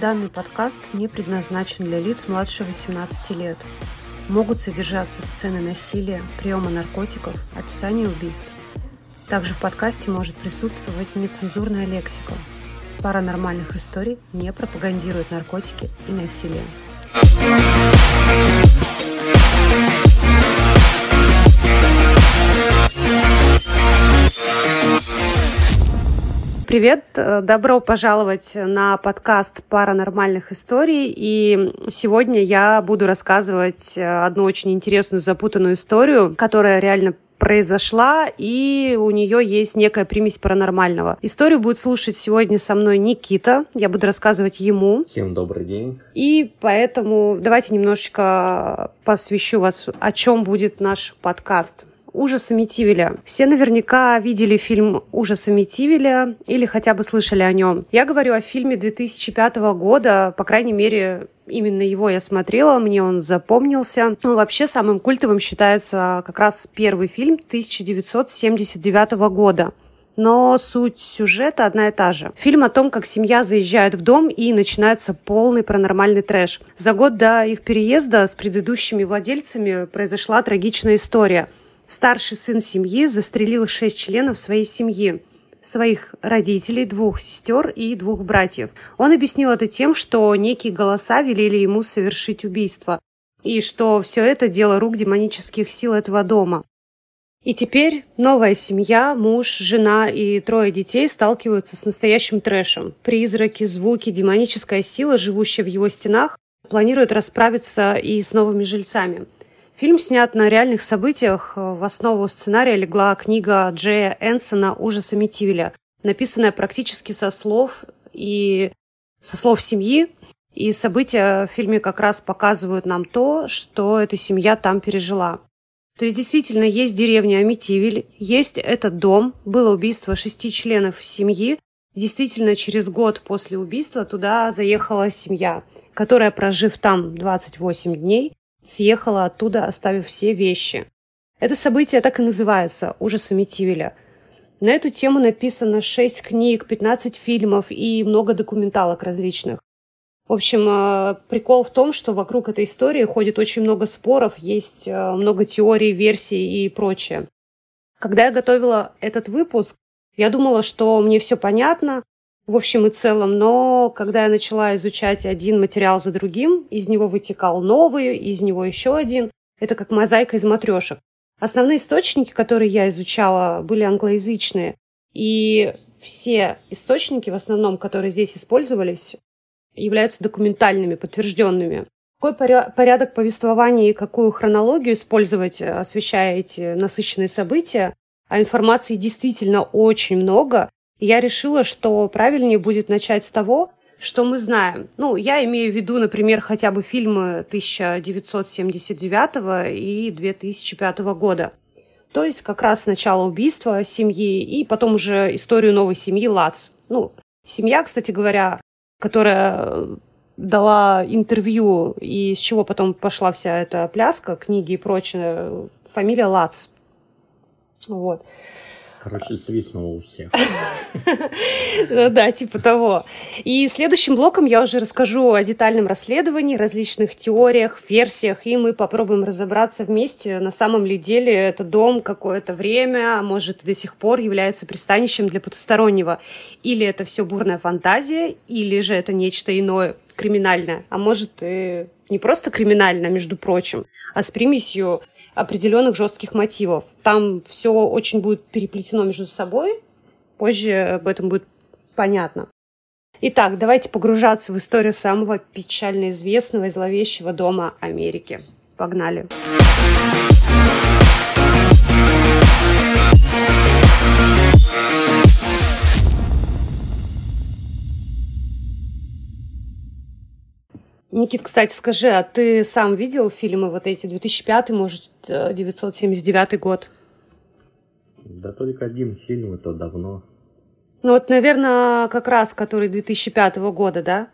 Данный подкаст не предназначен для лиц младше 18 лет. Могут содержаться сцены насилия, приема наркотиков, описание убийств. Также в подкасте может присутствовать нецензурная лексика. Паранормальных историй не пропагандирует наркотики и насилие. Привет, добро пожаловать на подкаст паранормальных историй. И сегодня я буду рассказывать одну очень интересную запутанную историю, которая реально произошла, и у нее есть некая примесь паранормального. Историю будет слушать сегодня со мной Никита. Я буду рассказывать ему. Всем добрый день. И поэтому давайте немножечко посвящу вас, о чем будет наш подкаст. «Ужас Амитивеля». Все наверняка видели фильм «Ужас Амитивеля» или хотя бы слышали о нем. Я говорю о фильме 2005 года, по крайней мере, Именно его я смотрела, мне он запомнился. Ну, вообще самым культовым считается как раз первый фильм 1979 года. Но суть сюжета одна и та же. Фильм о том, как семья заезжает в дом и начинается полный паранормальный трэш. За год до их переезда с предыдущими владельцами произошла трагичная история. Старший сын семьи застрелил шесть членов своей семьи своих родителей, двух сестер и двух братьев. Он объяснил это тем, что некие голоса велели ему совершить убийство, и что все это дело рук демонических сил этого дома. И теперь новая семья, муж, жена и трое детей сталкиваются с настоящим трэшем. Призраки, звуки, демоническая сила, живущая в его стенах, планируют расправиться и с новыми жильцами. Фильм снят на реальных событиях. В основу сценария легла книга Джея Энсона «Ужас Амитивеля», написанная практически со слов и со слов семьи. И события в фильме как раз показывают нам то, что эта семья там пережила. То есть действительно есть деревня Амитивель, есть этот дом, было убийство шести членов семьи. Действительно, через год после убийства туда заехала семья, которая, прожив там 28 дней, съехала оттуда, оставив все вещи. Это событие так и называется «Ужас Амитивеля». На эту тему написано 6 книг, 15 фильмов и много документалок различных. В общем, э, прикол в том, что вокруг этой истории ходит очень много споров, есть э, много теорий, версий и прочее. Когда я готовила этот выпуск, я думала, что мне все понятно, в общем и целом. Но когда я начала изучать один материал за другим, из него вытекал новый, из него еще один. Это как мозаика из матрешек. Основные источники, которые я изучала, были англоязычные. И все источники, в основном, которые здесь использовались, являются документальными, подтвержденными. Какой порядок повествования и какую хронологию использовать, освещая эти насыщенные события, а информации действительно очень много, я решила, что правильнее будет начать с того, что мы знаем. Ну, я имею в виду, например, хотя бы фильмы 1979 и 2005 года. То есть как раз сначала убийство семьи и потом уже историю новой семьи Лац. Ну, семья, кстати говоря, которая дала интервью и с чего потом пошла вся эта пляска, книги и прочее, фамилия Лац. Вот. Короче, свистнуло у всех. Ну да, типа того. И следующим блоком я уже расскажу о детальном расследовании, различных теориях, версиях, и мы попробуем разобраться вместе, на самом ли деле это дом какое-то время, а может до сих пор является пристанищем для потустороннего. Или это все бурная фантазия, или же это нечто иное, криминальное, а может и не просто криминально, между прочим, а с примесью определенных жестких мотивов. Там все очень будет переплетено между собой. Позже об этом будет понятно. Итак, давайте погружаться в историю самого печально известного и зловещего дома Америки. Погнали! Никит, кстати, скажи, а ты сам видел фильмы вот эти 2005, может, 979 год? Да только один фильм, это давно. Ну вот, наверное, как раз который 2005 года, да?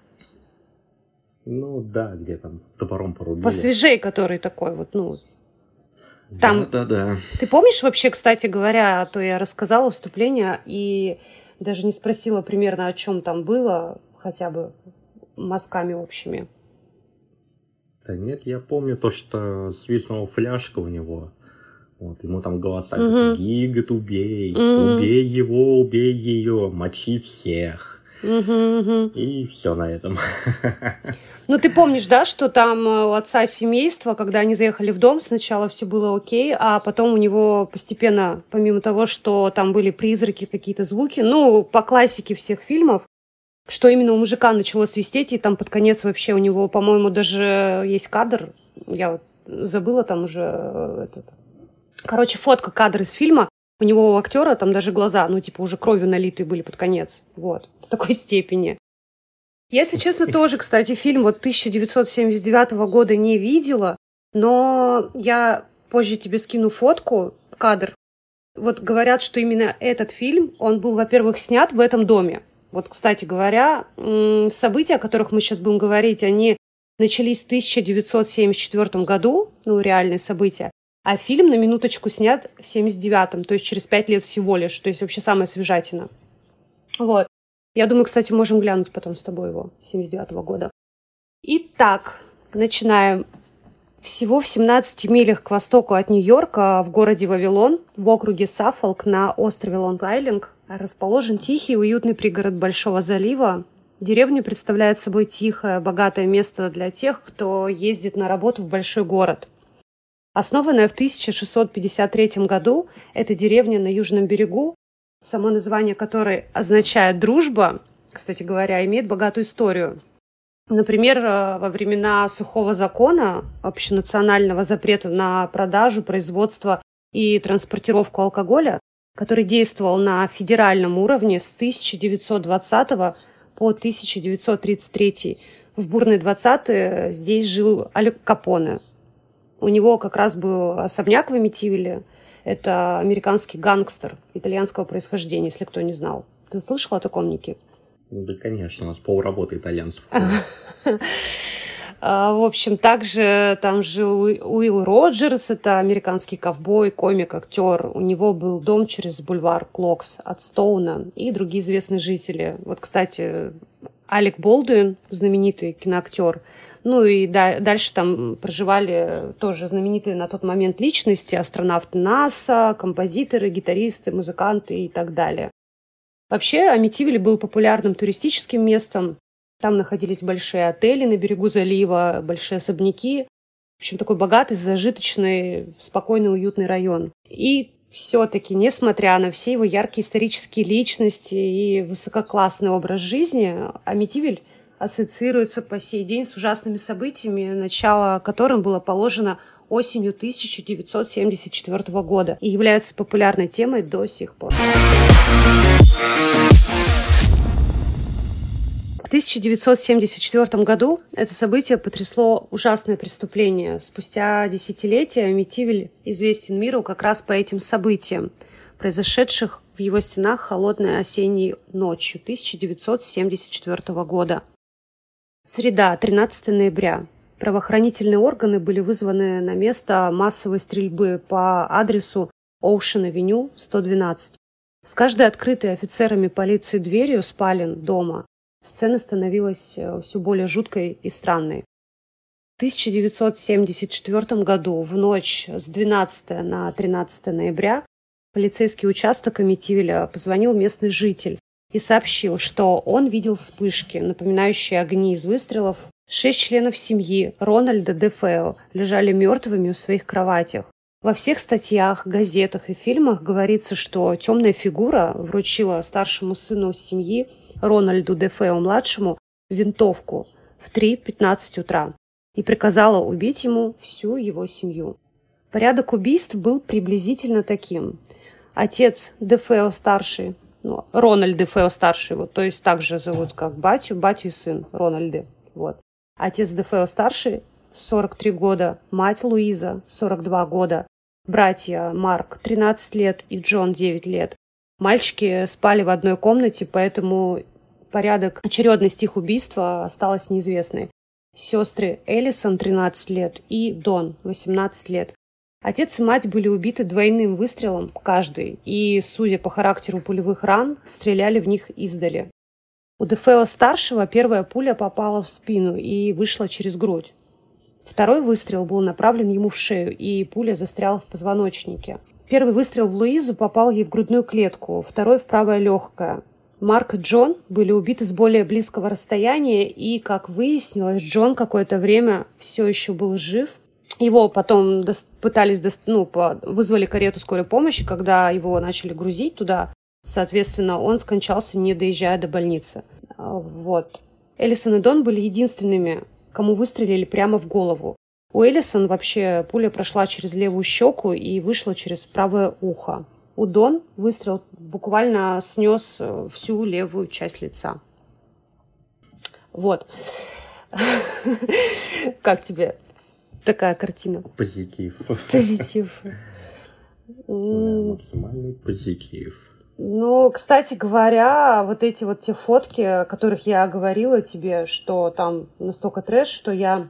Ну да, где там топором порубили. Посвежей, который такой вот, ну... Там... Да, да, да. Ты помнишь вообще, кстати говоря, а то я рассказала вступление и даже не спросила примерно, о чем там было, хотя бы мазками общими. Да нет, я помню то, что свистнула фляжка у него. Вот, ему там голоса угу. Гигат, убей, угу. убей его, убей ее, мочи всех. Угу, угу. И все на этом. Ну, ты помнишь, да, что там э, у отца семейства, когда они заехали в дом, сначала все было окей, а потом у него постепенно, помимо того, что там были призраки, какие-то звуки, ну, по классике всех фильмов, что именно у мужика начало свистеть, и там под конец вообще у него, по-моему, даже есть кадр, я вот забыла там уже э, этот... Короче, фотка, кадр из фильма, у него у актера там даже глаза, ну, типа, уже кровью налитые были под конец. Вот. В такой степени. Если честно, тоже, кстати, фильм вот 1979 года не видела, но я позже тебе скину фотку, кадр. Вот говорят, что именно этот фильм, он был, во-первых, снят в этом доме. Вот, кстати говоря, события, о которых мы сейчас будем говорить, они начались в 1974 году, ну, реальные события, а фильм на минуточку снят в 79-м, то есть через пять лет всего лишь, то есть вообще самая свежатина. Вот. Я думаю, кстати, можем глянуть потом с тобой его, 79-го года. Итак, начинаем. Всего в 17 милях к востоку от Нью-Йорка, в городе Вавилон, в округе Саффолк на острове Лонг-Айленд, расположен тихий уютный пригород Большого залива. Деревня представляет собой тихое, богатое место для тех, кто ездит на работу в большой город. Основанная в 1653 году, эта деревня на южном берегу, само название которой означает «дружба», кстати говоря, имеет богатую историю. Например, э, во времена сухого закона, общенационального запрета на продажу, производство и транспортировку алкоголя, который действовал на федеральном уровне с 1920 по 1933. В бурные 20-е здесь жил Аль Капоне. У него как раз был особняк в Эмитивиле. Это американский гангстер итальянского происхождения, если кто не знал. Ты слышал о таком, Ники? Да, конечно, у нас полработы итальянцев. А, в общем, также там жил Уилл Роджерс, это американский ковбой, комик, актер. У него был дом через бульвар Клокс от Стоуна и другие известные жители. Вот, кстати, Алек Болдуин, знаменитый киноактер. Ну и да, дальше там проживали тоже знаменитые на тот момент личности, астронавты НАСА, композиторы, гитаристы, музыканты и так далее. Вообще, Амитивиль был популярным туристическим местом. Там находились большие отели на берегу залива, большие особняки. В общем, такой богатый, зажиточный, спокойный, уютный район. И все-таки, несмотря на все его яркие исторические личности и высококлассный образ жизни, Амитивиль ассоциируется по сей день с ужасными событиями, начало которым было положено осенью 1974 года и является популярной темой до сих пор. 1974 году это событие потрясло ужасное преступление. Спустя десятилетия Митивиль известен миру как раз по этим событиям, произошедших в его стенах холодной осенней ночью 1974 года. Среда, 13 ноября. Правоохранительные органы были вызваны на место массовой стрельбы по адресу Оушен-авеню, 112. С каждой открытой офицерами полиции дверью спален дома сцена становилась э, все более жуткой и странной. В 1974 году, в ночь с 12 на 13 ноября, полицейский участок Амитивиля позвонил местный житель и сообщил, что он видел вспышки, напоминающие огни из выстрелов. Шесть членов семьи Рональда Дефео лежали мертвыми в своих кроватях. Во всех статьях, газетах и фильмах говорится, что темная фигура вручила старшему сыну семьи Рональду Дефео-младшему винтовку в 3.15 утра и приказала убить ему всю его семью. Порядок убийств был приблизительно таким. Отец Дефео-старший, ну, Рональд Дефео-старший, вот, то есть также зовут как батю, батю и сын Рональды. Вот. Отец Дефео-старший 43 года, мать Луиза 42 года, братья Марк 13 лет и Джон 9 лет. Мальчики спали в одной комнате, поэтому порядок очередности их убийства осталась неизвестной. Сестры Элисон, 13 лет, и Дон, 18 лет. Отец и мать были убиты двойным выстрелом каждый, и, судя по характеру пулевых ран, стреляли в них издали. У Дефео-старшего первая пуля попала в спину и вышла через грудь. Второй выстрел был направлен ему в шею, и пуля застряла в позвоночнике. Первый выстрел в Луизу попал ей в грудную клетку, второй в правое легкое. Марк и Джон были убиты с более близкого расстояния, и, как выяснилось, Джон какое-то время все еще был жив. Его потом до- пытались, до- ну, по- вызвали карету скорой помощи, когда его начали грузить туда. Соответственно, он скончался, не доезжая до больницы. А, Вот. Элисон и Дон были единственными, кому выстрелили прямо в голову. У Элисон вообще пуля прошла через левую щеку и вышла через правое ухо. У Дон выстрел буквально снес э, всю левую часть лица. Вот. Как тебе такая картина? Позитив. Позитив. Максимальный позитив. Ну, кстати говоря, вот эти вот те фотки, о которых я говорила тебе, что там настолько трэш, что я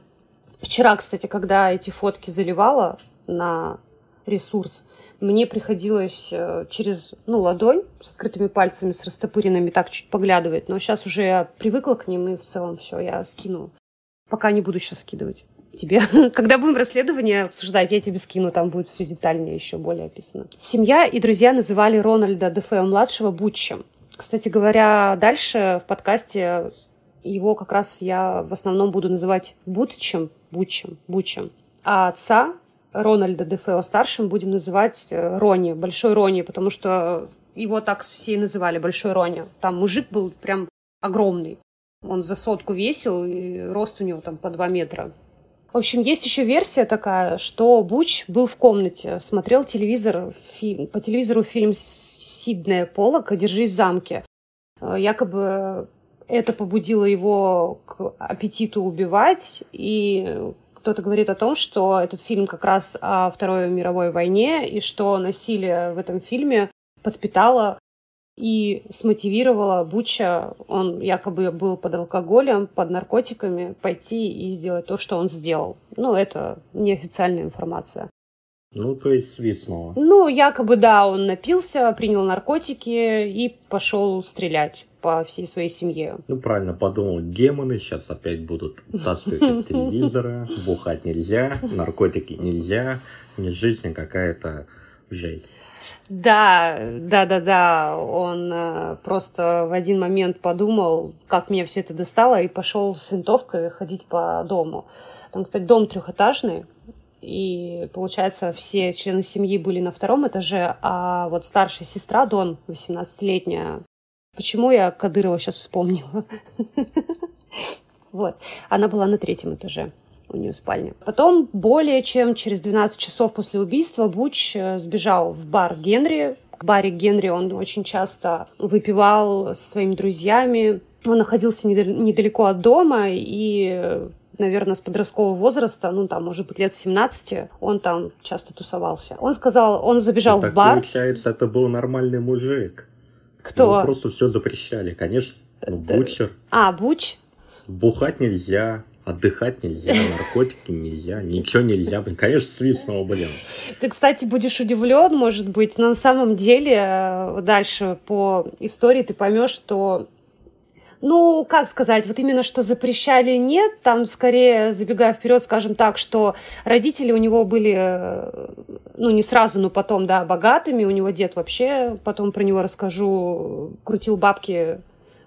вчера, кстати, когда эти фотки заливала на ресурс, мне приходилось э, через, ну, ладонь с открытыми пальцами, с растопыренными так чуть поглядывать, но сейчас уже я привыкла к ним, и в целом все, я скину. Пока не буду сейчас скидывать тебе. Когда будем расследование обсуждать, я тебе скину, там будет все детальнее еще более описано. Семья и друзья называли Рональда Дефео-младшего Бутчем. Кстати говоря, дальше в подкасте его как раз я в основном буду называть Бутчем, Бутчем, Бутчем. А отца Рональда Дефео старшим будем называть э, Рони, Большой Рони, потому что его так все и называли, Большой Рони. Там мужик был прям огромный. Он за сотку весил, и рост у него там по 2 метра. В общем, есть еще версия такая, что Буч был в комнате, смотрел телевизор, фильм, по телевизору фильм Сиднея Поллока «Держись в замке». Э, Якобы это побудило его к аппетиту убивать, и кто-то говорит о том, что этот фильм как раз о Второй мировой войне, и что насилие в этом фильме подпитало и смотивировала Буча, он якобы был под алкоголем, под наркотиками, пойти и сделать то, что он сделал. Ну, это неофициальная информация. Ну, то есть свистнуло. Ну, якобы, да, он напился, принял наркотики и пошел стрелять по всей своей семье. Ну, правильно подумал, демоны сейчас опять будут таскать от телевизора, бухать нельзя, наркотики нельзя, не жизнь, а какая-то жесть. Да, да, да, да. Он э, просто в один момент подумал, как меня все это достало, и пошел с винтовкой ходить по дому. Там, кстати, дом трехэтажный, и, получается, все члены семьи были на втором этаже, а вот старшая сестра Дон, 18-летняя, почему я Кадырова сейчас вспомнила? Вот, она была на третьем этаже у нее спальня. Потом, более чем через 12 часов после убийства, Буч э, сбежал в бар Генри. В баре Генри он очень часто выпивал со своими друзьями. Он находился недал- недалеко от дома и наверное, с подросткового возраста, ну, там, может быть, лет 17, он там часто тусовался. Он сказал, он забежал так в бар. получается, это был нормальный мужик. Кто? Ему просто все запрещали. Конечно, ну, бучер. А, Буч? Бухать нельзя, отдыхать нельзя, наркотики нельзя, ничего нельзя. Блин, конечно, свистнуло, блин. Ты, кстати, будешь удивлен, может быть, но на самом деле э, дальше по истории ты поймешь, что ну, как сказать, вот именно что запрещали нет, там скорее, забегая вперед, скажем так, что родители у него были, э, ну, не сразу, но потом, да, богатыми, у него дед вообще, потом про него расскажу, крутил бабки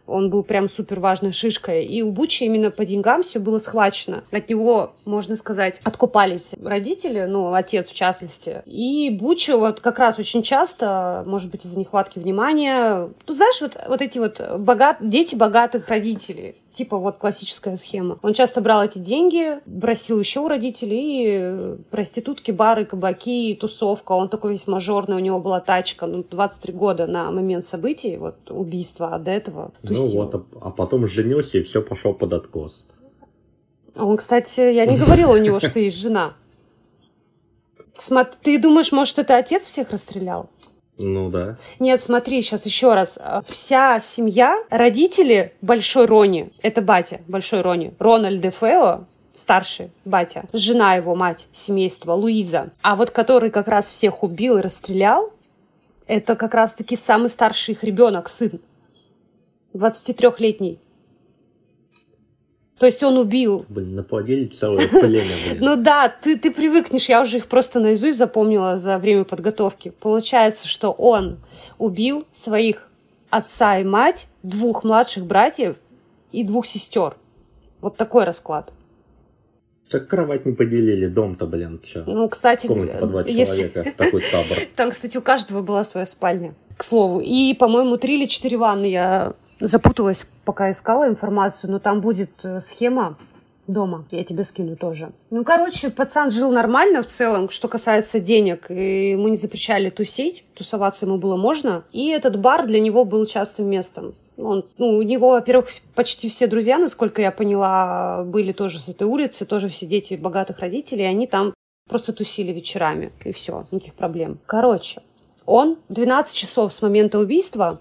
он был прям супер важной шишкой. И у Бучи именно по деньгам все было схвачено. От него, можно сказать, откупались родители, ну, отец в частности. И Бучи вот как раз очень часто, может быть, из-за нехватки внимания, ну, знаешь, вот, вот эти вот богат... дети богатых родителей, типа вот классическая схема. Он часто брал эти деньги, просил еще у родителей, и проститутки, бары, кабаки, тусовка. Он такой весь мажорный, у него была тачка, ну, 23 года на момент событий, вот, убийства, а до этого Ну тусил. вот, а, а потом женился и все пошел под откос. Он, кстати, я не говорила у него, что есть жена. Смо- Ты думаешь, может, это отец всех расстрелял? Ну да. Нет, смотри, сейчас еще раз. Вся семья, родители Большой Рони, это батя Большой Рони, Рональд Фео, старший батя, жена его, мать семейства, Луиза, а вот который как раз всех убил и расстрелял, это как раз-таки самый старший их ребенок, сын. 23-летний. То есть он убил. Блин, наплодили целое племя, блин. Ну да, ты, ты привыкнешь, я уже их просто наизусть запомнила за время подготовки. Получается, что он убил своих отца и мать, двух младших братьев и двух сестер. Вот такой расклад. Так кровать не поделили, дом-то, блин, что? Ну, кстати, В комнате по два если- человека, такой табор. Там, кстати, у каждого была своя спальня, к слову. И, по-моему, три или четыре ванны я запуталась, пока искала информацию, но там будет э, схема дома. Я тебе скину тоже. Ну, короче, пацан жил нормально в целом, что касается денег. И мы не запрещали тусить, тусоваться ему было можно. И этот бар для него был частым местом. Он, ну, у него, во-первых, почти все друзья, насколько я поняла, были тоже с этой улицы, тоже все дети богатых родителей, и они там просто тусили вечерами, и все, никаких проблем. Короче, он 12 часов с момента убийства,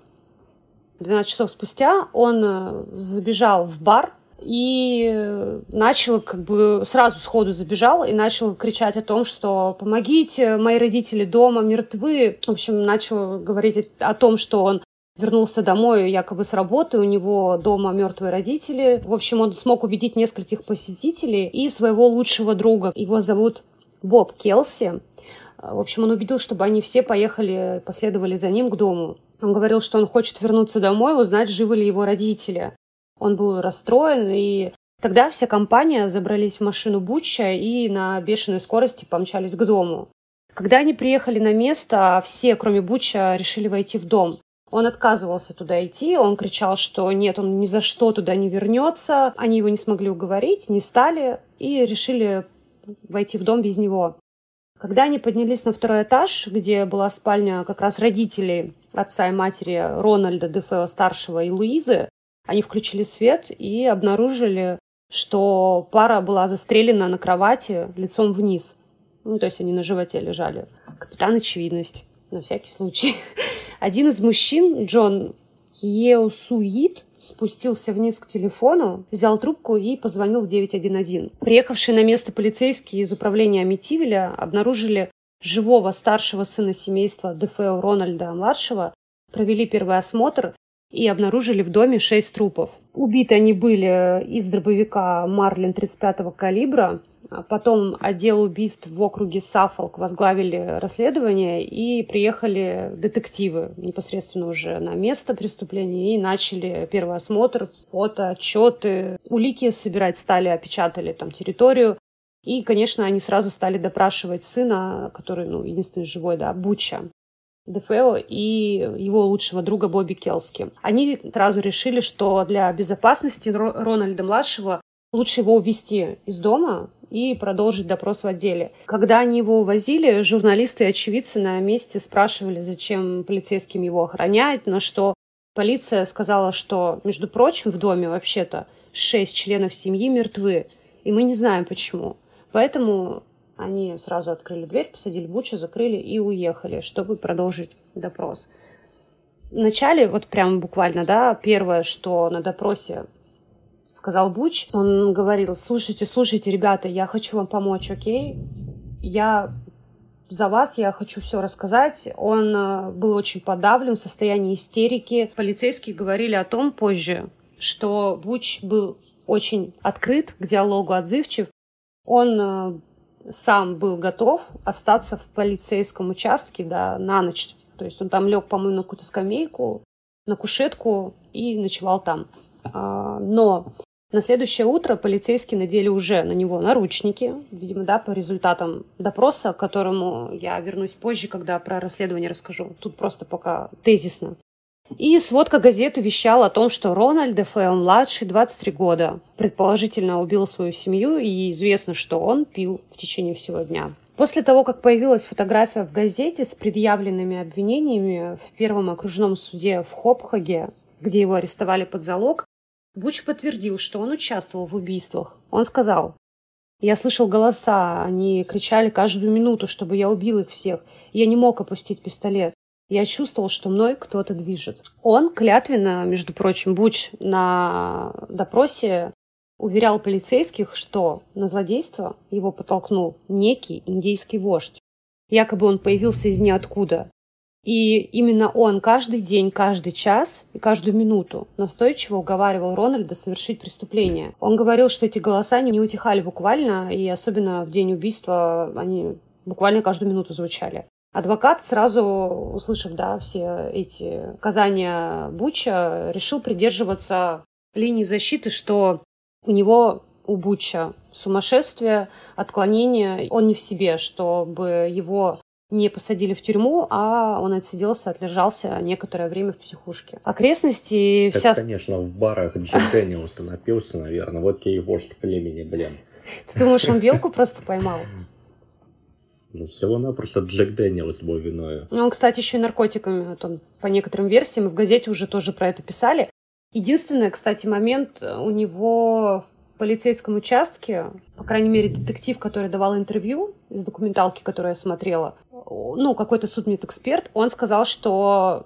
12 часов спустя, он э, забежал в бар и э, начал, как бы, сразу сходу забежал и начал кричать о том, что «помогите, мои родители дома мертвы». В общем, начал говорить о том, что он вернулся домой якобы с работы, у него дома мертвые родители. В общем, он смог убедить нескольких посетителей и своего лучшего друга. Его зовут Боб Келси. В общем, он убедил, чтобы они все поехали, последовали за ним к дому. Он говорил, что он хочет вернуться домой, узнать, живы ли его родители. Он был расстроен, и тогда вся компания забрались в машину Буча и на бешеной скорости помчались к дому. Когда они приехали на место, все, кроме Буча, решили войти в дом. Он отказывался туда идти, он кричал, что нет, он ни за что туда не вернется. Они его не смогли уговорить, не стали и решили войти в дом без него. Когда они поднялись на второй этаж, где была спальня как раз родителей отца и матери Рональда Дефео старшего и Луизы, они включили свет и обнаружили, что пара была застрелена на кровати лицом вниз. Ну, то есть они на животе лежали. Капитан очевидность, на всякий случай. Один из мужчин, Джон Еосуит, спустился вниз к телефону, взял трубку и позвонил в 911. Приехавшие на место полицейские из управления Амитивеля обнаружили живого старшего сына семейства Дефео Рональда-младшего, провели первый осмотр и обнаружили в доме шесть трупов. Убиты они были из дробовика Марлин 35-го калибра. А Потом отдел убийств в округе Саффолк возглавили расследование и приехали детективы непосредственно уже на место преступления и начали первый осмотр, фото, отчеты. Улики собирать стали, опечатали там территорию. И, конечно, они сразу стали допрашивать сына, который, ну, единственный живой, да, Буча. Дефео и его лучшего друга Бобби Келски. Они сразу решили, что для безопасности Ро- Рональда-младшего лучше его увезти из дома и продолжить допрос в отделе. Когда они его увозили, журналисты и очевидцы на месте спрашивали, зачем полицейским его охранять, на что полиция сказала, что, между прочим, в доме вообще-то шесть членов семьи мертвы, и мы не знаем почему. Поэтому они сразу открыли дверь, посадили Бучу, закрыли и уехали, чтобы продолжить допрос. Вначале, вот прям буквально, да, первое, что на допросе сказал Буч, он говорил, слушайте, слушайте, ребята, я хочу вам помочь, окей? Я за вас, я хочу все рассказать. Он э, был очень подавлен, в состоянии истерики. Полицейские говорили о том позже, что Буч был очень открыт к диалогу, отзывчив. Он э, сам был готов остаться в полицейском участке да, на ночь. То есть он там лег, по-моему, на какую-то скамейку, на кушетку и ночевал там. А, Но на следующее утро полицейские надели уже на него наручники, видимо, да, по результатам допроса, к которому я вернусь позже, когда про расследование расскажу. Тут просто пока тезисно. И сводка газеты вещала о том, что Рональд Дефео-младший, 23 года, предположительно убил свою семью, и известно, что он пил в течение всего дня. После того, как появилась фотография в газете с предъявленными обвинениями в первом окружном суде в Хопхаге, где его арестовали под залог, Буч подтвердил, что он участвовал в убийствах. Он сказал, «Я слышал голоса, они кричали каждую минуту, чтобы я убил их всех. Я не мог опустить пистолет. Я чувствовал, что мной кто-то движет». Он клятвенно, между прочим, Буч на допросе уверял полицейских, что на злодейство его подтолкнул некий индейский вождь. Якобы он появился из ниоткуда. И именно он каждый день, каждый час и каждую минуту настойчиво уговаривал Рональда совершить преступление. Он говорил, что эти голоса не утихали буквально, и особенно в день убийства они буквально каждую минуту звучали. Адвокат, сразу услышав да, все эти казания Буча, решил придерживаться линии защиты, что у него у Буча сумасшествие, отклонение, он не в себе, чтобы его не посадили в тюрьму, а он отсиделся, отлежался некоторое время в психушке. Окрестности так, вся... конечно, в барах Джек Дэниелса напился, наверное. Вот тебе и вождь племени, блин. Ты думаешь, он белку просто поймал? Ну, всего-напросто Джек Дэниелс был виной. Ну, он, кстати, еще и наркотиками, вот он, по некоторым версиям, и в газете уже тоже про это писали. Единственный, кстати, момент у него полицейском участке, по крайней мере, детектив, который давал интервью из документалки, которую я смотрела, ну, какой-то судмедэксперт, он сказал, что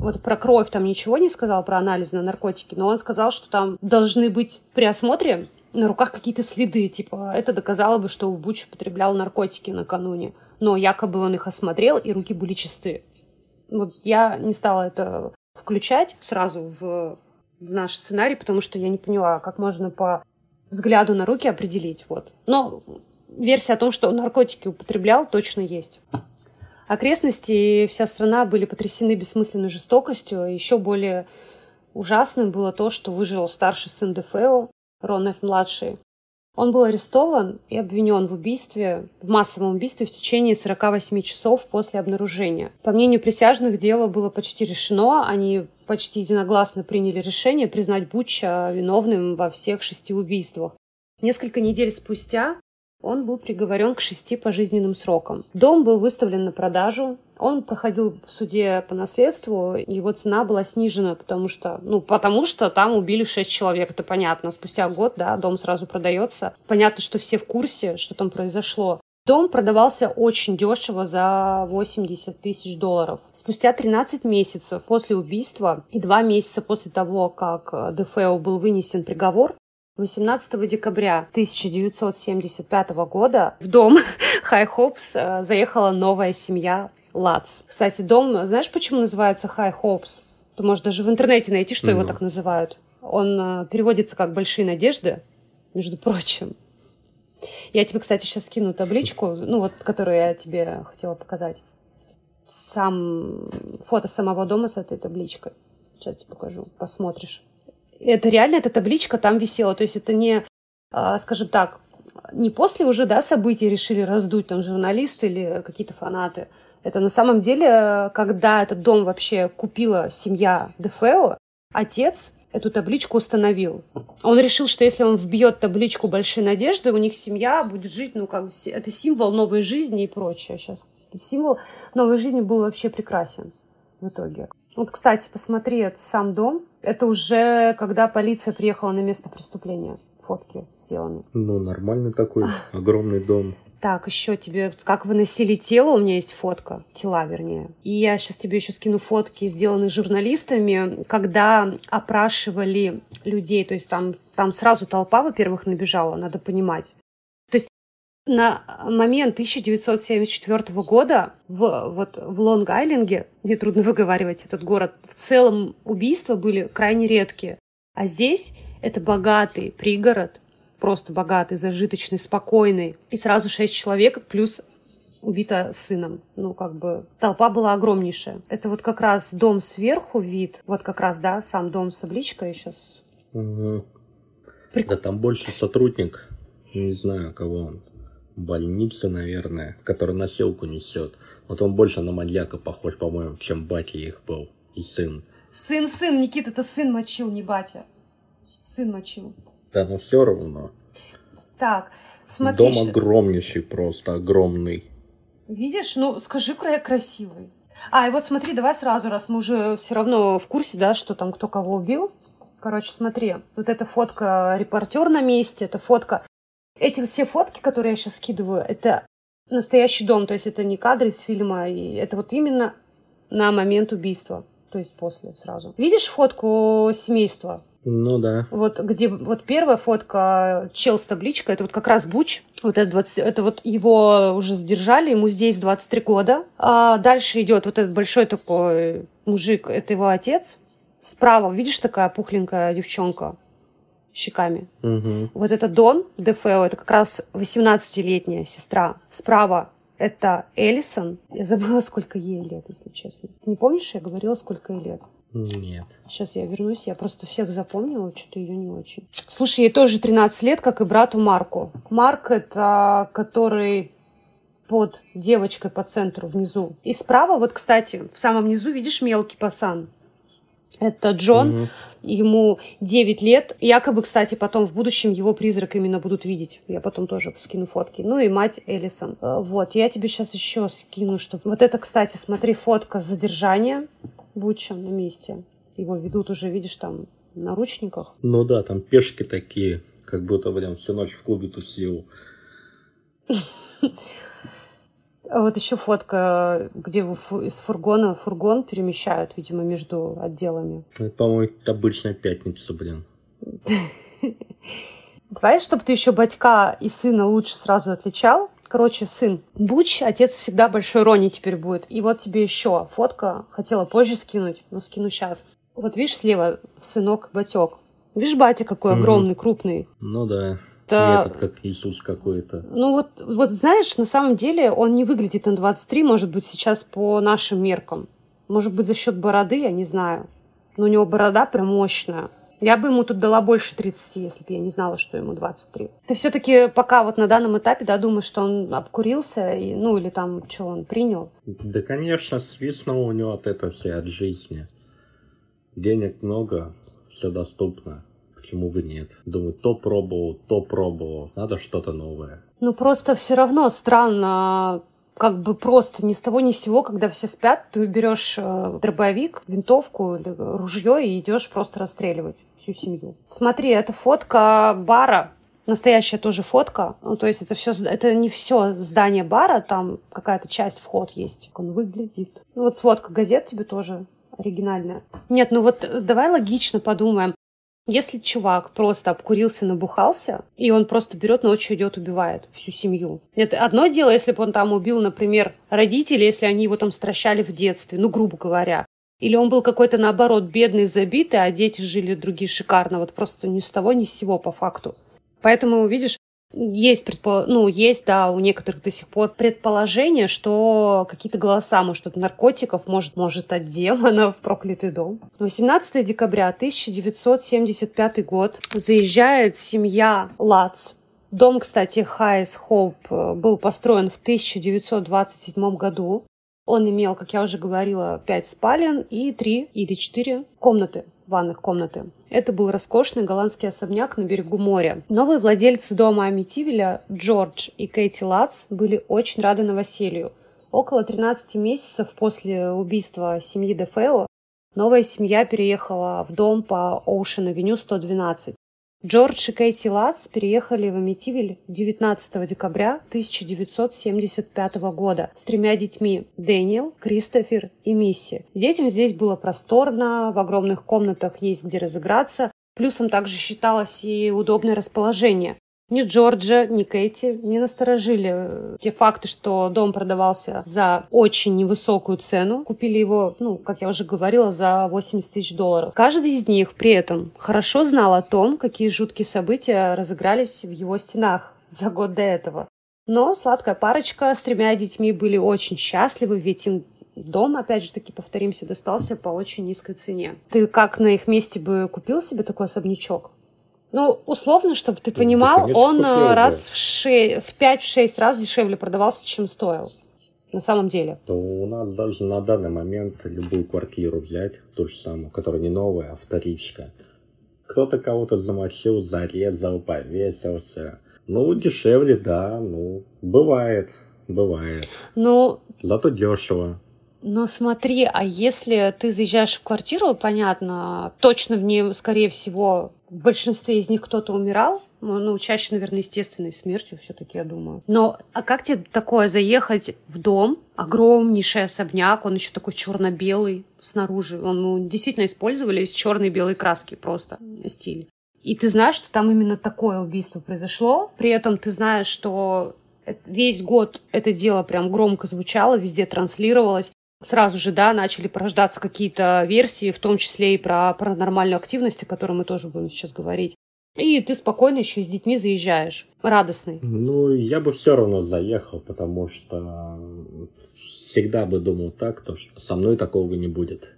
вот про кровь там ничего не сказал, про анализ на наркотики, но он сказал, что там должны быть при осмотре на руках какие-то следы, типа, это доказало бы, что Буч употреблял наркотики накануне, но якобы он их осмотрел, и руки были чисты. Вот я не стала это включать сразу в в наш сценарий, потому что я не поняла, как можно по взгляду на руки определить. Вот. Но версия о том, что наркотики употреблял, точно есть. Окрестности и вся страна были потрясены бессмысленной жестокостью. Еще более ужасным было то, что выжил старший сын Дефео, Ронеф-младший. Он был арестован и обвинен в убийстве, в массовом убийстве в течение 48 часов после обнаружения. По мнению присяжных, дело было почти решено. Они почти единогласно приняли решение признать Буча виновным во всех шести убийствах. Несколько недель спустя он был приговорен к шести пожизненным срокам. Дом был выставлен на продажу. Он проходил в суде по наследству. Его цена была снижена, потому что, ну, потому что там убили шесть человек. Это понятно. Спустя год, да, дом сразу продается. Понятно, что все в курсе, что там произошло. Дом продавался очень дешево за 80 тысяч долларов. Спустя 13 месяцев после убийства и два месяца после того, как ДФО был вынесен приговор, 18 декабря 1975 года в дом Хай Хопс э, заехала новая семья Лац. Кстати, дом, знаешь, почему называется Хай Хопс? Ты можешь даже в интернете найти, что mm-hmm. его так называют. Он э, переводится как «большие надежды», между прочим. Я тебе, кстати, сейчас скину табличку, ну вот, которую я тебе хотела показать. Сам фото самого дома с этой табличкой. Сейчас тебе покажу, посмотришь это реально эта табличка там висела. То есть это не, а, скажем так, не после уже да, событий решили раздуть там журналисты или какие-то фанаты. Это на самом деле, когда этот дом вообще купила семья Дефео, отец эту табличку установил. Он решил, что если он вбьет табличку «Большие надежды», у них семья будет жить, ну, как это символ новой жизни и прочее. Сейчас символ новой жизни был вообще прекрасен в итоге. Вот, кстати, посмотри, сам дом. Это уже когда полиция приехала на место преступления. Фотки сделаны. Ну, нормальный такой огромный дом. Так, еще тебе, как выносили тело, у меня есть фотка, тела вернее. И я сейчас тебе еще скину фотки, сделанные журналистами, когда опрашивали людей, то есть там, там сразу толпа, во-первых, набежала, надо понимать на момент 1974 года в, вот, в Лонг-Айленде, мне трудно выговаривать этот город, в целом убийства были крайне редкие. А здесь это богатый пригород, просто богатый, зажиточный, спокойный. И сразу шесть человек плюс убита сыном. Ну, как бы толпа была огромнейшая. Это вот как раз дом сверху вид. Вот как раз, да, сам дом с табличкой сейчас. Угу. Прик... Да там больше сотрудник. Не знаю, кого он больнице, наверное, который носилку несет. Вот он больше на маньяка похож, по-моему, чем батя их был и сын. Сын, сын, Никита, это сын мочил, не батя. Сын мочил. Да, но все равно. Так, смотри. Дом огромнейший просто, огромный. Видишь? Ну, скажи, красивый. А, и вот смотри, давай сразу, раз мы уже все равно в курсе, да, что там кто кого убил. Короче, смотри, вот эта фотка репортер на месте, это фотка эти все фотки, которые я сейчас скидываю, это настоящий дом, то есть это не кадры из фильма, и это вот именно на момент убийства, то есть после сразу. Видишь фотку семейства? Ну да. Вот где вот первая фотка чел с табличкой, это вот как раз Буч. Вот это, 20, это вот его уже задержали, ему здесь 23 года. А дальше идет вот этот большой такой мужик, это его отец. Справа, видишь, такая пухленькая девчонка щеками. Угу. Вот это Дон Дефео, это как раз 18-летняя сестра. Справа это Элисон. Я забыла, сколько ей лет, если честно. Ты не помнишь, я говорила, сколько ей лет? Нет. Сейчас я вернусь, я просто всех запомнила, что-то ее не очень. Слушай, ей тоже 13 лет, как и брату Марку. Марк это который под девочкой по центру внизу. И справа, вот, кстати, в самом низу, видишь, мелкий пацан. Это Джон, Угу. ему 9 лет. Якобы, кстати, потом в будущем его призрак именно будут видеть. Я потом тоже скину фотки. Ну и мать Элисон. Э, Вот, я тебе сейчас еще скину, что... Вот это, кстати, смотри, фотка задержания Буча на месте. Его ведут уже, видишь, там в наручниках. Ну да, там пешки такие, как будто, блин, всю ночь в клубе тусил. А вот еще фотка, где из фургона фургон перемещают, видимо, между отделами. Это, по-моему, обычная пятница, блин. Давай, чтобы ты еще батька и сына лучше сразу отличал. Короче, сын Буч, отец всегда большой Рони теперь будет. И вот тебе еще фотка. Хотела позже скинуть, но скину сейчас. Вот видишь слева сынок Батек. Видишь, батя какой огромный, крупный. Ну да. Этот как Иисус какой-то. Ну вот, вот знаешь, на самом деле он не выглядит на 23, может быть, сейчас по нашим меркам. Может быть, за счет бороды, я не знаю. Но у него борода прям мощная. Я бы ему тут дала больше 30, если бы я не знала, что ему 23. Ты все-таки пока вот на данном этапе, да, думаешь, что он обкурился, и, ну или там, что он принял? Да, конечно, свистнуло у него от этого все, от жизни. Денег много, все доступно. Почему бы нет? Думаю, то пробовал, то пробовал. Надо что-то новое. Ну просто все равно странно, как бы просто ни с того ни с сего, когда все спят, ты берешь э, дробовик, винтовку или ружье и идешь просто расстреливать всю семью. Смотри, это фотка бара. Настоящая тоже фотка. Ну, то есть это все, это не все здание бара, там какая-то часть вход есть. Как он выглядит. Ну, вот сводка газет тебе тоже оригинальная. Нет, ну вот э, давай логично подумаем. Если чувак просто обкурился, набухался, и он просто берет ночью идет, убивает всю семью. Это одно дело, если бы он там убил, например, родителей, если они его там стращали в детстве, ну, грубо говоря. Или он был какой-то, наоборот, бедный, забитый, а дети жили другие шикарно. Вот просто ни с того, ни с сего по факту. Поэтому, видишь, есть, предпол... ну, есть, да, у некоторых до сих пор предположение, что какие-то голоса, может, от наркотиков, может, может, от демонов, проклятый дом. 18 декабря 1975 год заезжает семья Лац. Дом, кстати, Хайс Хоуп э, был построен в 1927 году. Он имел, как я уже говорила, пять спален и три или четыре комнаты, ванных комнаты. Это был роскошный голландский особняк на берегу моря. Новые владельцы дома Амитивиля, Джордж и Кэти Лац, были очень рады новоселью. Около 13 месяцев после убийства семьи Дефео новая семья переехала в дом по Оушен-авеню 112. Джордж и Кейси Лац переехали в Амитивиль 19 декабря 1975 года с тремя детьми – Дэниел, Кристофер и Мисси. Детям здесь было просторно, в огромных комнатах есть где разыграться. Плюсом также считалось и удобное расположение. Ни Джорджа, ни Кэти не насторожили э, те факты, что дом продавался за очень невысокую цену. Купили его, ну, как я уже говорила, за 80 тысяч долларов. Каждый из них при этом хорошо знал о том, какие жуткие события разыгрались в его стенах за год до этого. Но сладкая парочка с тремя детьми были очень счастливы, ведь им дом, опять же таки, повторимся, достался по очень низкой цене. Ты как на их месте бы купил себе такой особнячок? Ну, условно, чтобы ты понимал, конечно, он купил э, бы. раз в, ше- в 5-6 раз дешевле продавался, чем стоил. На самом деле. То у нас даже на данный момент любую квартиру взять, ту же самую, которая не новая, а вторичка. Кто-то кого-то замочил, зарезал, повесился. Ну, дешевле, да, ну, бывает, бывает. Ну, Зато дешево. Но смотри, а если ты заезжаешь в квартиру, понятно, точно в ней, скорее всего, в большинстве из них кто-то умирал, ну, ну чаще, наверное, естественной смертью все-таки, я думаю. Но а как тебе такое заехать в дом, огромнейший особняк, он еще такой черно-белый снаружи, он ну, действительно использовали из черной белой краски просто стиль. И ты знаешь, что там именно такое убийство произошло, при этом ты знаешь, что весь год это дело прям громко звучало, везде транслировалось. Сразу же, да, начали порождаться какие-то версии, в том числе и про паранормальную активность, о которой мы тоже будем сейчас говорить. И ты спокойно еще с детьми заезжаешь, радостный. Ну, я бы все равно заехал, потому что всегда бы думал так, то, что со мной такого не будет.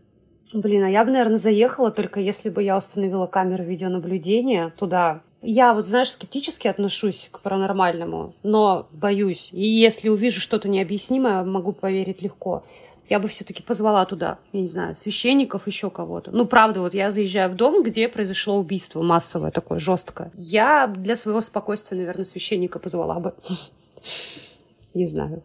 Блин, а я бы, наверное, заехала, только если бы я установила камеру видеонаблюдения туда, я вот, знаешь, скептически отношусь к паранормальному, но боюсь. И если увижу что-то необъяснимое, могу поверить легко. Я бы все-таки позвала туда, я не знаю, священников, еще кого-то. Ну, правда, вот я заезжаю в дом, где произошло убийство массовое такое, жесткое. Я для своего спокойствия, наверное, священника позвала бы. Не знаю.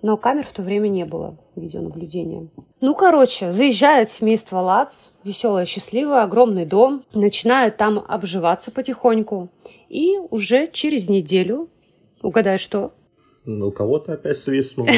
Но камер в то время не было, видеонаблюдения. Ну, короче, заезжает семейство Лац, веселое, счастливое, огромный дом, начинают там обживаться потихоньку. И уже через неделю, угадай что? Ну, у кого-то опять свистнул.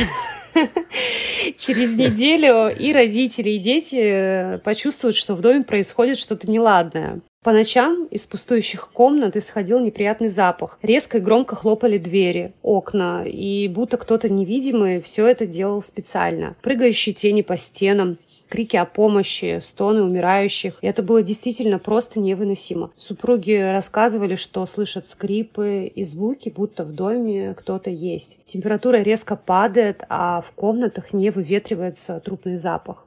Через неделю и родители, и дети почувствуют, что в доме происходит что-то неладное. По ночам из пустующих комнат исходил неприятный запах. Резко и громко хлопали двери, окна, и будто кто-то невидимый все это делал специально. Прыгающие тени по стенам, крики о помощи, стоны умирающих. И это было действительно просто невыносимо. Супруги рассказывали, что слышат скрипы и звуки, будто в доме кто-то есть. Температура резко падает, а в комнатах не выветривается трупный запах.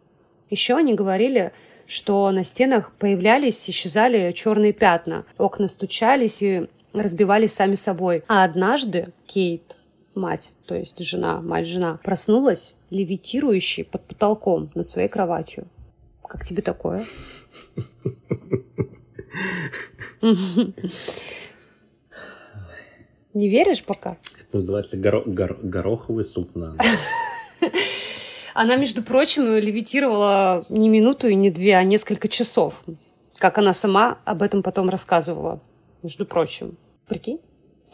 Еще они говорили, что на стенах появлялись, исчезали черные пятна. Окна стучались и разбивались сами собой. А однажды Кейт, мать, то есть жена, мать-жена, проснулась левитирующей под потолком над своей кроватью. Как тебе такое? Не веришь пока? Это называется горо- горо- гороховый суп на Она, между прочим, левитировала не минуту и не две, а несколько часов. Как она сама об этом потом рассказывала, между прочим. Прикинь?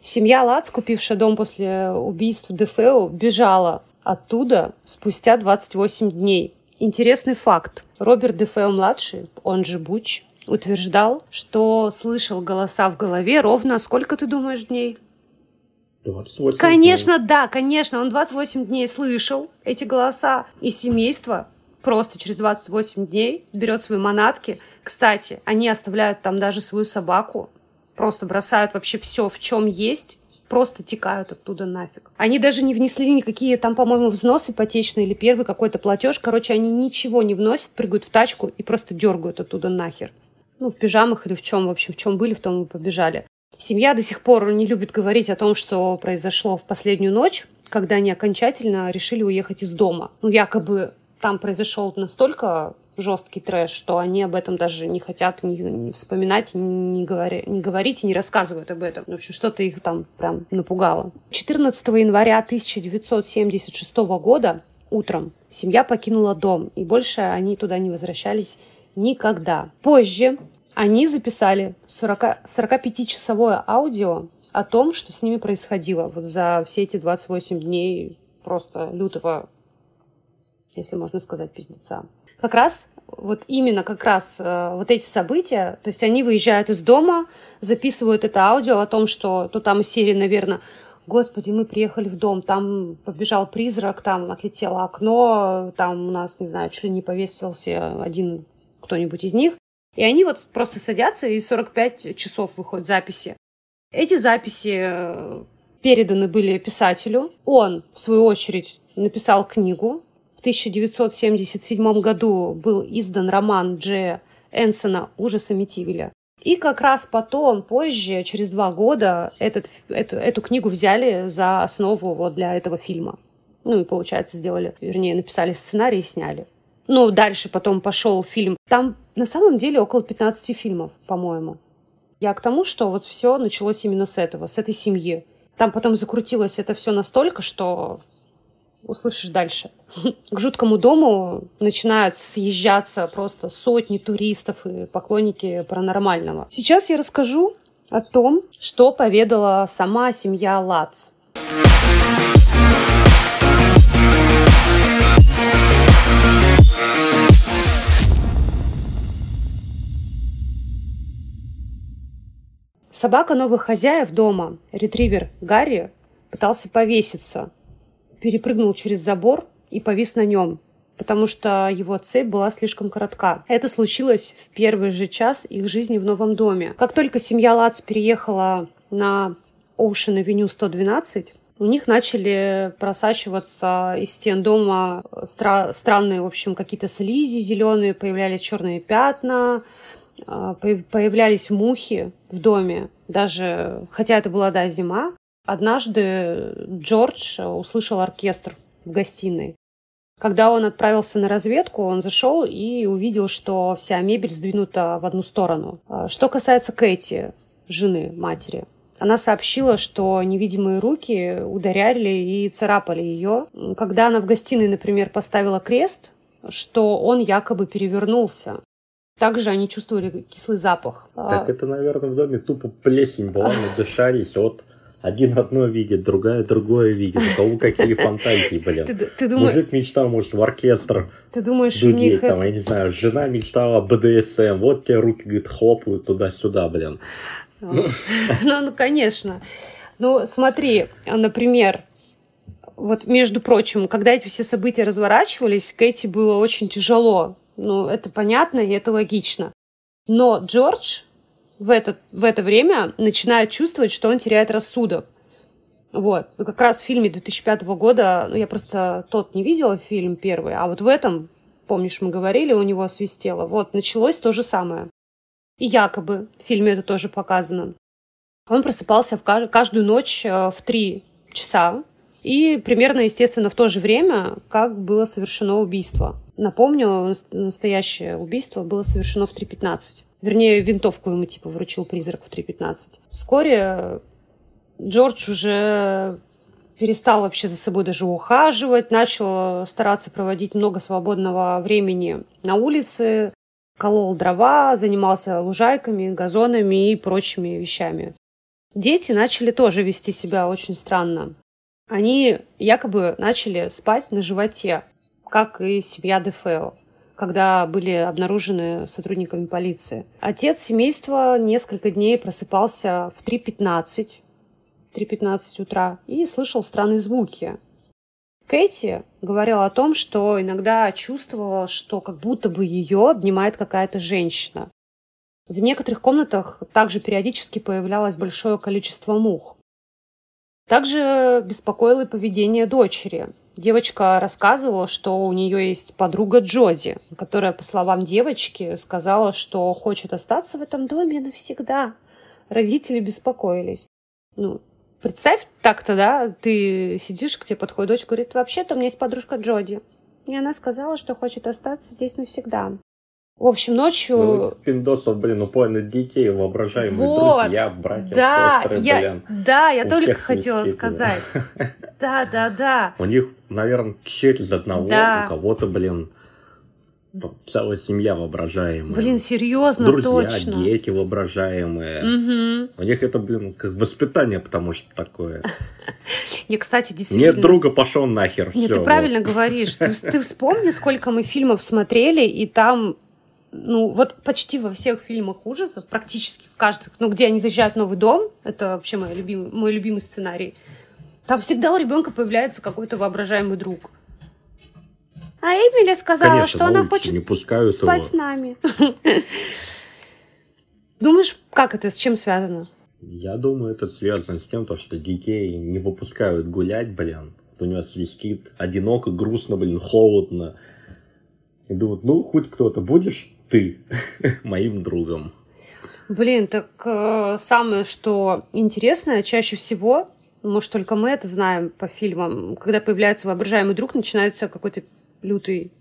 Семья Лац, купившая дом после убийства Дефео, бежала оттуда спустя 28 дней. Интересный факт. Роберт Дефео-младший, он же Буч, утверждал, что слышал голоса в голове ровно сколько, ты думаешь, дней? 28 Конечно, дней. да, конечно. Он 28 дней слышал эти голоса. И семейство просто через 28 дней берет свои манатки. Кстати, они оставляют там даже свою собаку. Просто бросают вообще все, в чем есть просто текают оттуда нафиг. Они даже не внесли никакие там, по-моему, взносы ипотечные или первый какой-то платеж. Короче, они ничего не вносят, прыгают в тачку и просто дергают оттуда нахер. Ну, в пижамах или в чем, в общем, в чем были, в том и побежали. Семья до сих пор не любит говорить о том, что произошло в последнюю ночь, когда они окончательно решили уехать из дома. Ну, якобы там произошел настолько жесткий трэш, что они об этом даже не хотят не, не вспоминать, не, говори, не говорить и не рассказывают об этом. В общем, что-то их там прям напугало. 14 января 1976 года утром семья покинула дом, и больше они туда не возвращались никогда. Позже они записали 40, 45-часовое аудио о том, что с ними происходило вот за все эти 28 дней просто лютого, если можно сказать, пиздеца. Как раз вот именно как раз э, вот эти события, то есть они выезжают из дома, записывают это аудио о том, что то там из серии, наверное, Господи, мы приехали в дом, там побежал призрак, там отлетело окно, там у нас, не знаю, чуть ли не повесился один кто-нибудь из них. И они вот просто садятся, и 45 часов выходят записи. Эти записи э, переданы были писателю. Он, в свою очередь, написал книгу. В 1977 году был издан роман Дж. Энсона «Ужас Амитивиля». И как раз потом, позже, через два года, этот, эту, эту книгу взяли за основу вот для этого фильма. Ну и, получается, сделали, вернее, написали сценарий и сняли. Ну, дальше потом пошел фильм. Там на самом деле около 15 фильмов, по-моему. Я к тому, что вот все началось именно с этого, с этой семьи. Там потом закрутилось это все настолько, что услышишь дальше. К жуткому дому начинают съезжаться просто сотни туристов и поклонники паранормального. Сейчас я расскажу о том, что поведала сама семья Лац. Собака новых хозяев дома, ретривер Гарри, пытался повеситься. Перепрыгнул через забор и повис на нем, потому что его цепь была слишком коротка. Это случилось в первый же час их жизни в новом доме. Как только семья Лац переехала на Avenue 112, у них начали просачиваться из стен дома стра- странные, в общем, какие-то слизи зеленые, появлялись черные пятна, а, появлялись мухи в доме, даже, хотя это была, да, зима, однажды Джордж услышал оркестр в гостиной. Когда он отправился на разведку, он зашел и увидел, что вся мебель сдвинута в одну сторону. А, что касается Кэти, жены матери, она сообщила, что невидимые руки ударяли и царапали ее. Когда она в гостиной, например, поставила крест, что он якобы перевернулся. Также они чувствовали кислый запах. Так это, наверное, в доме тупо плесень была, надышались от один одно видит, другая другое видит. У кого какие фантазии, блин. Ты, ты думаешь... Мужик мечтал, может, в оркестр ты думаешь, дудеть, там, это... я не знаю, жена мечтала БДСМ, вот тебе руки, говорит, хлопают туда-сюда, блин. Ну, ну, конечно. Ну, смотри, например, вот, между прочим, когда эти все события разворачивались, Кэти было очень тяжело. Ну, это понятно и это логично. Но Джордж в это, в это время начинает чувствовать, что он теряет рассудок. Вот. Ну, как раз в фильме 2005 года, ну, я просто тот не видела фильм первый, а вот в этом, помнишь, мы говорили, у него свистело. Вот, началось то же самое. И якобы в фильме это тоже показано. Он просыпался в каждую ночь э, в три часа, и примерно, естественно, в то же время, как было совершено убийство. Напомню, настоящее убийство было совершено в 3.15. Вернее, винтовку ему типа вручил призрак в 3.15. Вскоре Джордж уже перестал вообще за собой даже ухаживать, начал стараться проводить много свободного времени на улице, колол дрова, занимался лужайками, газонами и прочими вещами. Дети начали тоже вести себя очень странно. Они якобы начали спать на животе, как и семья Дефео, когда были обнаружены сотрудниками полиции. Отец семейства несколько дней просыпался в 3.15, 3.15 утра и слышал странные звуки. Кэти говорила о том, что иногда чувствовала, что как будто бы ее обнимает какая-то женщина. В некоторых комнатах также периодически появлялось большое количество мух. Также беспокоило поведение дочери. Девочка рассказывала, что у нее есть подруга Джоди, которая, по словам девочки, сказала, что хочет остаться в этом доме навсегда. Родители беспокоились. Ну, представь так-то, да, ты сидишь, к тебе подходит дочь, говорит, вообще-то у меня есть подружка Джоди. И она сказала, что хочет остаться здесь навсегда. В общем, ночью... Ну, пиндосов, блин, упорно детей, воображаемые вот. друзья, братья, да, сестры, я, блин. Да, я только хотела сказать. Да, да, да. У них, наверное, через одного, у кого-то, блин, целая семья воображаемая. Блин, серьезно, Друзья, точно. дети воображаемые. Угу. У них это, блин, как воспитание, потому что такое. Не, кстати, действительно... Нет друга, пошел нахер. Нет, ты правильно говоришь. Ты вспомни, сколько мы фильмов смотрели, и там ну, вот почти во всех фильмах ужасов, практически в каждых, ну, где они заезжают в новый дом, это вообще мой любимый, мой любимый сценарий, там всегда у ребенка появляется какой-то воображаемый друг. А Эмили сказала, Конечно, что она хочет не пускают спать его. с нами. Думаешь, как это, с чем связано? Я думаю, это связано с тем, что детей не выпускают гулять, блин. У него свистит одиноко, грустно, блин, холодно. И думают, ну, хоть кто-то будешь ты моим другом. Блин, так э, самое, что интересное, чаще всего, может, только мы это знаем по фильмам, когда появляется воображаемый друг, начинается какой-то лютый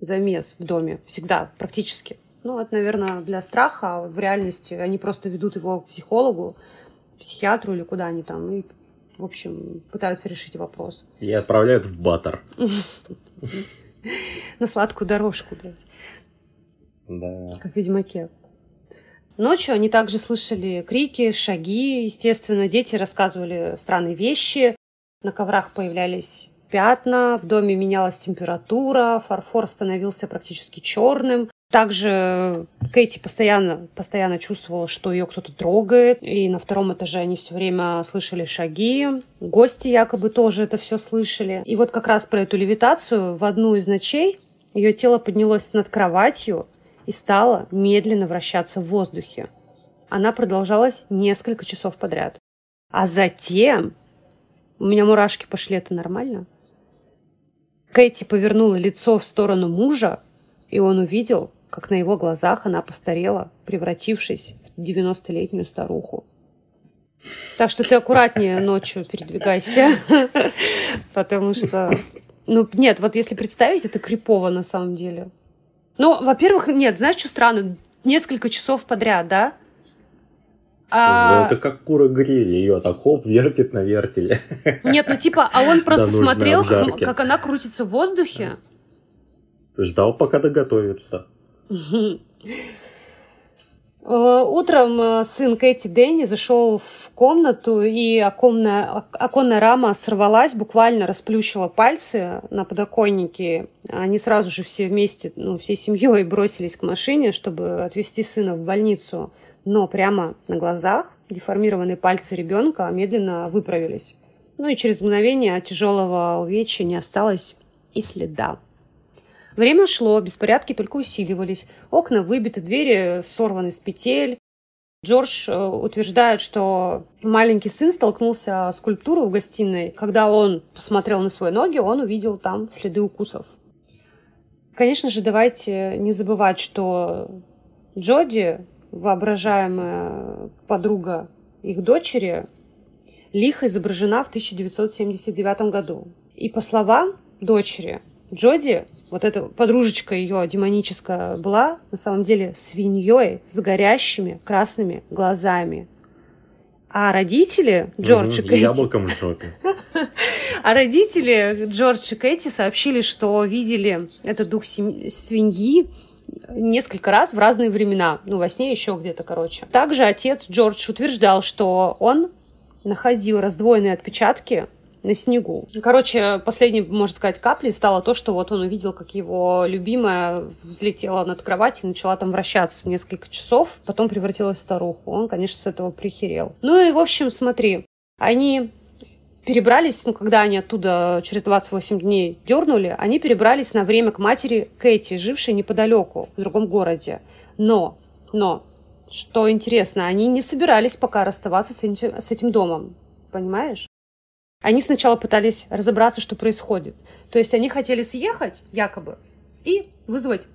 замес в доме. Всегда, практически. Ну, это, наверное, для страха, а в реальности они просто ведут его к психологу, психиатру или куда они там, и в общем, пытаются решить вопрос. И отправляют в Баттер. На сладкую дорожку, блядь. Да. Как в Ведьмаке. Ночью они также слышали крики, шаги, естественно. Дети рассказывали странные вещи. На коврах появлялись пятна, в доме менялась температура, фарфор становился практически черным. Также Кэти постоянно, постоянно чувствовала, что ее кто-то трогает. И на втором этаже они все время слышали шаги. Гости якобы тоже это все слышали. И вот как раз про эту левитацию в одну из ночей ее тело поднялось над кроватью и стало медленно вращаться в воздухе. Она продолжалась несколько часов подряд. А затем... У меня мурашки пошли, это нормально? Кэти повернула лицо в сторону мужа, и он увидел, как на его глазах она постарела, превратившись в 90-летнюю старуху. Так что ты аккуратнее ночью передвигайся, потому что... Ну, нет, вот если представить, это крипово на самом деле. Ну, во-первых, нет, знаешь, что странно? Несколько часов подряд, да? А... Ну, это как кура гриль, ее так хоп, вертит на вертеле. Нет, ну типа, а он просто смотрел, как, как она крутится в воздухе. Ждал, пока доготовится. Э, утром э, сын Кэти Дэнни зашел в комнату, и оконная, оконная рама сорвалась, буквально расплющила пальцы на подоконнике. Они сразу же все вместе, ну, всей семьей бросились к машине, чтобы отвезти сына в больницу. Но прямо на глазах деформированные пальцы ребенка медленно выправились. Ну и через мгновение от тяжелого увечья не осталось и следа. Время шло, беспорядки только усиливались. Окна выбиты, двери сорваны с петель. Джордж э, утверждает, что маленький сын столкнулся с скульптурой в гостиной. Когда он посмотрел на свои ноги, он увидел там следы укусов. Конечно же, давайте не забывать, что Джоди, воображаемая подруга их дочери, лихо изображена в 1979 году. И по словам дочери, Джоди вот эта подружечка ее демоническая была на самом деле свиньей с горящими красными глазами. А родители Джордж угу, и Кэти... Яблоком. А родители Джордж и Кэти сообщили, что видели этот дух свиньи несколько раз в разные времена. Ну, во сне еще где-то, короче. Также отец Джордж утверждал, что он находил раздвоенные отпечатки на снегу. Короче, последней, можно сказать, каплей стало то, что вот он увидел, как его любимая взлетела над кроватью, начала там вращаться несколько часов, потом превратилась в старуху. Он, конечно, с этого прихерел. Ну и, в общем, смотри, они перебрались, ну, когда они оттуда через 28 дней дернули, они перебрались на время к матери Кэти, жившей неподалеку, в другом городе. Но, но, что интересно, они не собирались пока расставаться с этим домом. Понимаешь? Они сначала пытались разобраться, что происходит. То есть они хотели съехать, якобы, и вызвать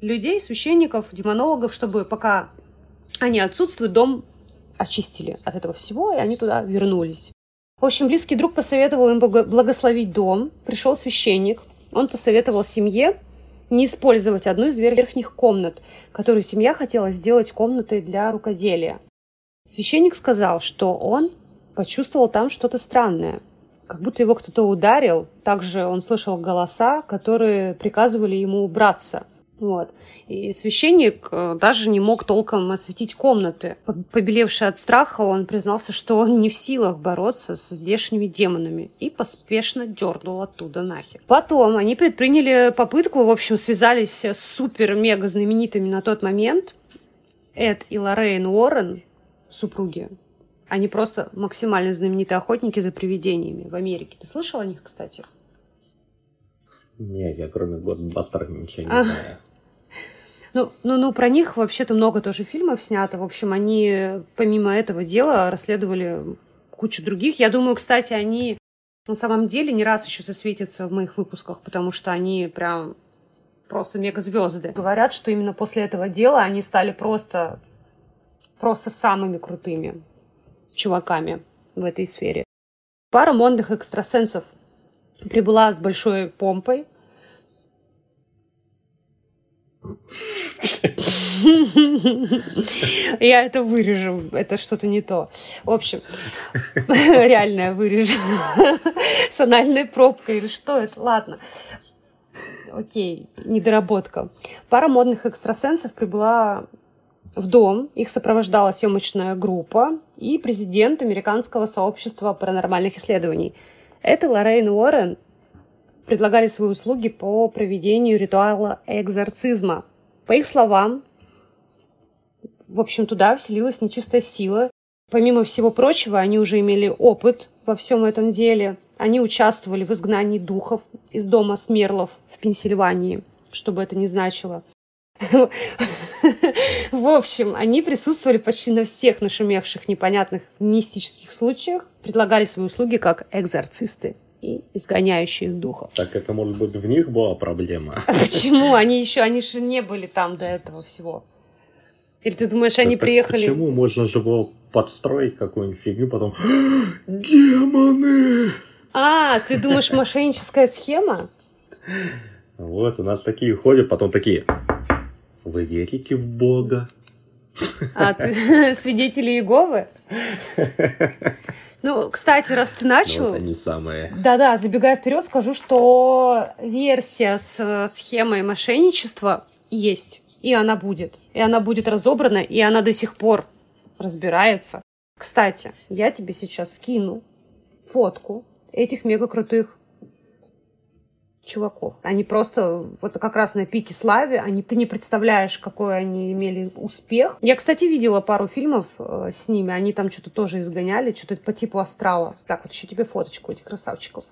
людей, священников, демонологов, чтобы пока они отсутствуют, дом очистили от этого всего, и они туда вернулись. В общем, близкий друг посоветовал им благословить дом. Пришел священник. Он посоветовал семье не использовать одну из верхних комнат, которую семья хотела сделать комнатой для рукоделия. Священник сказал, что он почувствовал там что-то странное. Как будто его кто-то ударил. Также он слышал голоса, которые приказывали ему убраться. Вот. И священник э, даже не мог толком осветить комнаты. Побелевший от страха, он признался, что он не в силах бороться с здешними демонами и поспешно дернул оттуда нахер. Потом они предприняли попытку, в общем, связались с супер-мега знаменитыми на тот момент Эд и Лоррейн Уоррен, супруги они просто максимально знаменитые охотники за привидениями в Америке. Ты слышал о них, кстати? Нет, я кроме Госбастера ничего не а. знаю. Ну, ну, ну, про них вообще-то много тоже фильмов снято. В общем, они помимо этого дела расследовали кучу других. Я думаю, кстати, они на самом деле не раз еще засветятся в моих выпусках, потому что они прям просто мегазвезды. Говорят, что именно после этого дела они стали просто, просто самыми крутыми чуваками в этой сфере. Пара модных экстрасенсов прибыла с большой помпой. Я это вырежу, это что-то не то. В общем, реальное вырежу. С анальной пробкой или что это? Ладно. Окей, недоработка. Пара модных экстрасенсов прибыла в дом. Их сопровождала съемочная группа и президент американского сообщества паранормальных исследований. Это Лоррейн Уоррен предлагали свои услуги по проведению ритуала экзорцизма. По их словам, в общем, туда вселилась нечистая сила. Помимо всего прочего, они уже имели опыт во всем этом деле. Они участвовали в изгнании духов из дома Смерлов в Пенсильвании, что бы это ни значило. В общем, они присутствовали почти на всех нашумевших непонятных мистических случаях, предлагали свои услуги как экзорцисты и изгоняющие духов. Так это, может быть, в них была проблема? А почему? Они еще, они же не были там до этого всего. Или ты думаешь, они так приехали... Почему? Можно же было подстроить какую-нибудь фигню, потом... Демоны! А, ты думаешь, мошенническая схема? Вот, у нас такие ходят, потом такие... Вы верите в Бога? А ты свидетели Иеговы? Ну, кстати, раз ты начал... Ну, вот они самые. Да-да, забегая вперед, скажу, что версия с э, схемой мошенничества есть. И она будет. И она будет разобрана, и она до сих пор разбирается. Кстати, я тебе сейчас скину фотку этих мега крутых чуваков. Они просто вот как раз на пике славы, они, ты не представляешь, какой они имели успех. Я, кстати, видела пару фильмов э, с ними, они там что-то тоже изгоняли, что-то по типу астрала. Так, вот еще тебе фоточку этих красавчиков.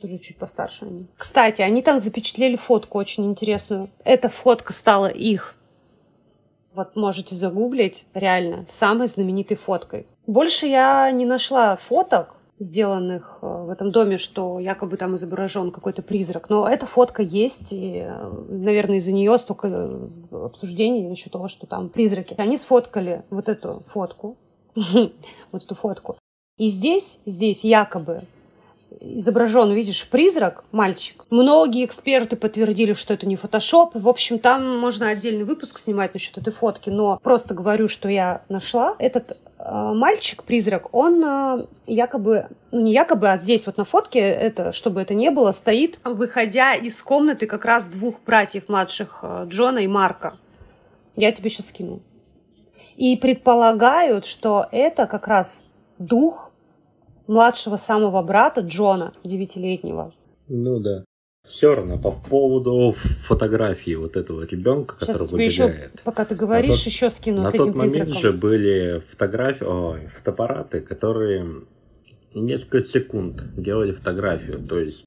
Тоже чуть постарше они. Кстати, они там запечатлели фотку очень интересную. Эта фотка стала их вот можете загуглить, реально, самой знаменитой фоткой. Больше я не нашла фоток, сделанных э, в этом доме, что якобы там изображен какой-то призрак. Но эта фотка есть, и, э, наверное, из-за нее столько э, обсуждений насчет того, что там призраки. Они сфоткали вот эту фотку, вот эту фотку. И здесь, здесь якобы изображен, видишь, призрак, мальчик. Многие эксперты подтвердили, что это не фотошоп. В общем, там можно отдельный выпуск снимать насчет этой фотки, но просто говорю, что я нашла. Этот Э, мальчик-призрак, он э, якобы, ну не якобы, а здесь вот на фотке, это, чтобы это не было, стоит, выходя из комнаты как раз двух братьев младших, э, Джона и Марка. Я тебе сейчас скину. И предполагают, что это как раз дух младшего самого брата Джона, девятилетнего. Ну да. Все равно по поводу фотографии вот этого ребенка, Сейчас который выбегает. Еще, пока ты говоришь, на тот, еще скину на с этим тот момент призраком. же были фотографии, ой, фотоаппараты, которые несколько секунд делали фотографию. То есть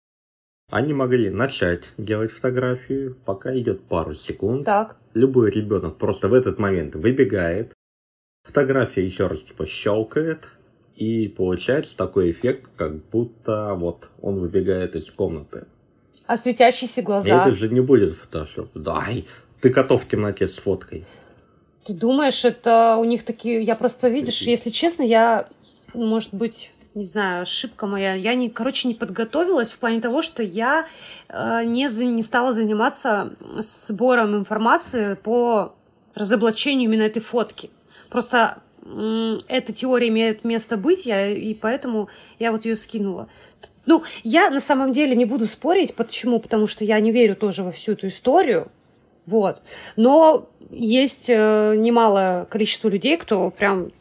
они могли начать делать фотографию, пока идет пару секунд. Так. Любой ребенок просто в этот момент выбегает, фотография еще раз типа щелкает, и получается такой эффект, как будто вот он выбегает из комнаты. А светящиеся глаза? Это же не будет фотошоп. Дай, ты котов в темноте с фоткой. Ты думаешь, это у них такие... Я просто, видишь, если честно, я, может быть, не знаю, ошибка моя. Я, не, короче, не подготовилась в плане того, что я э, не, за, не стала заниматься сбором информации по разоблачению именно этой фотки. Просто эта теория имеет место быть, я, и поэтому я вот ее скинула. Ну, я на самом деле не буду спорить. Почему? Потому что я не верю тоже во всю эту историю. Вот. Но есть э, немалое количество людей, кто прям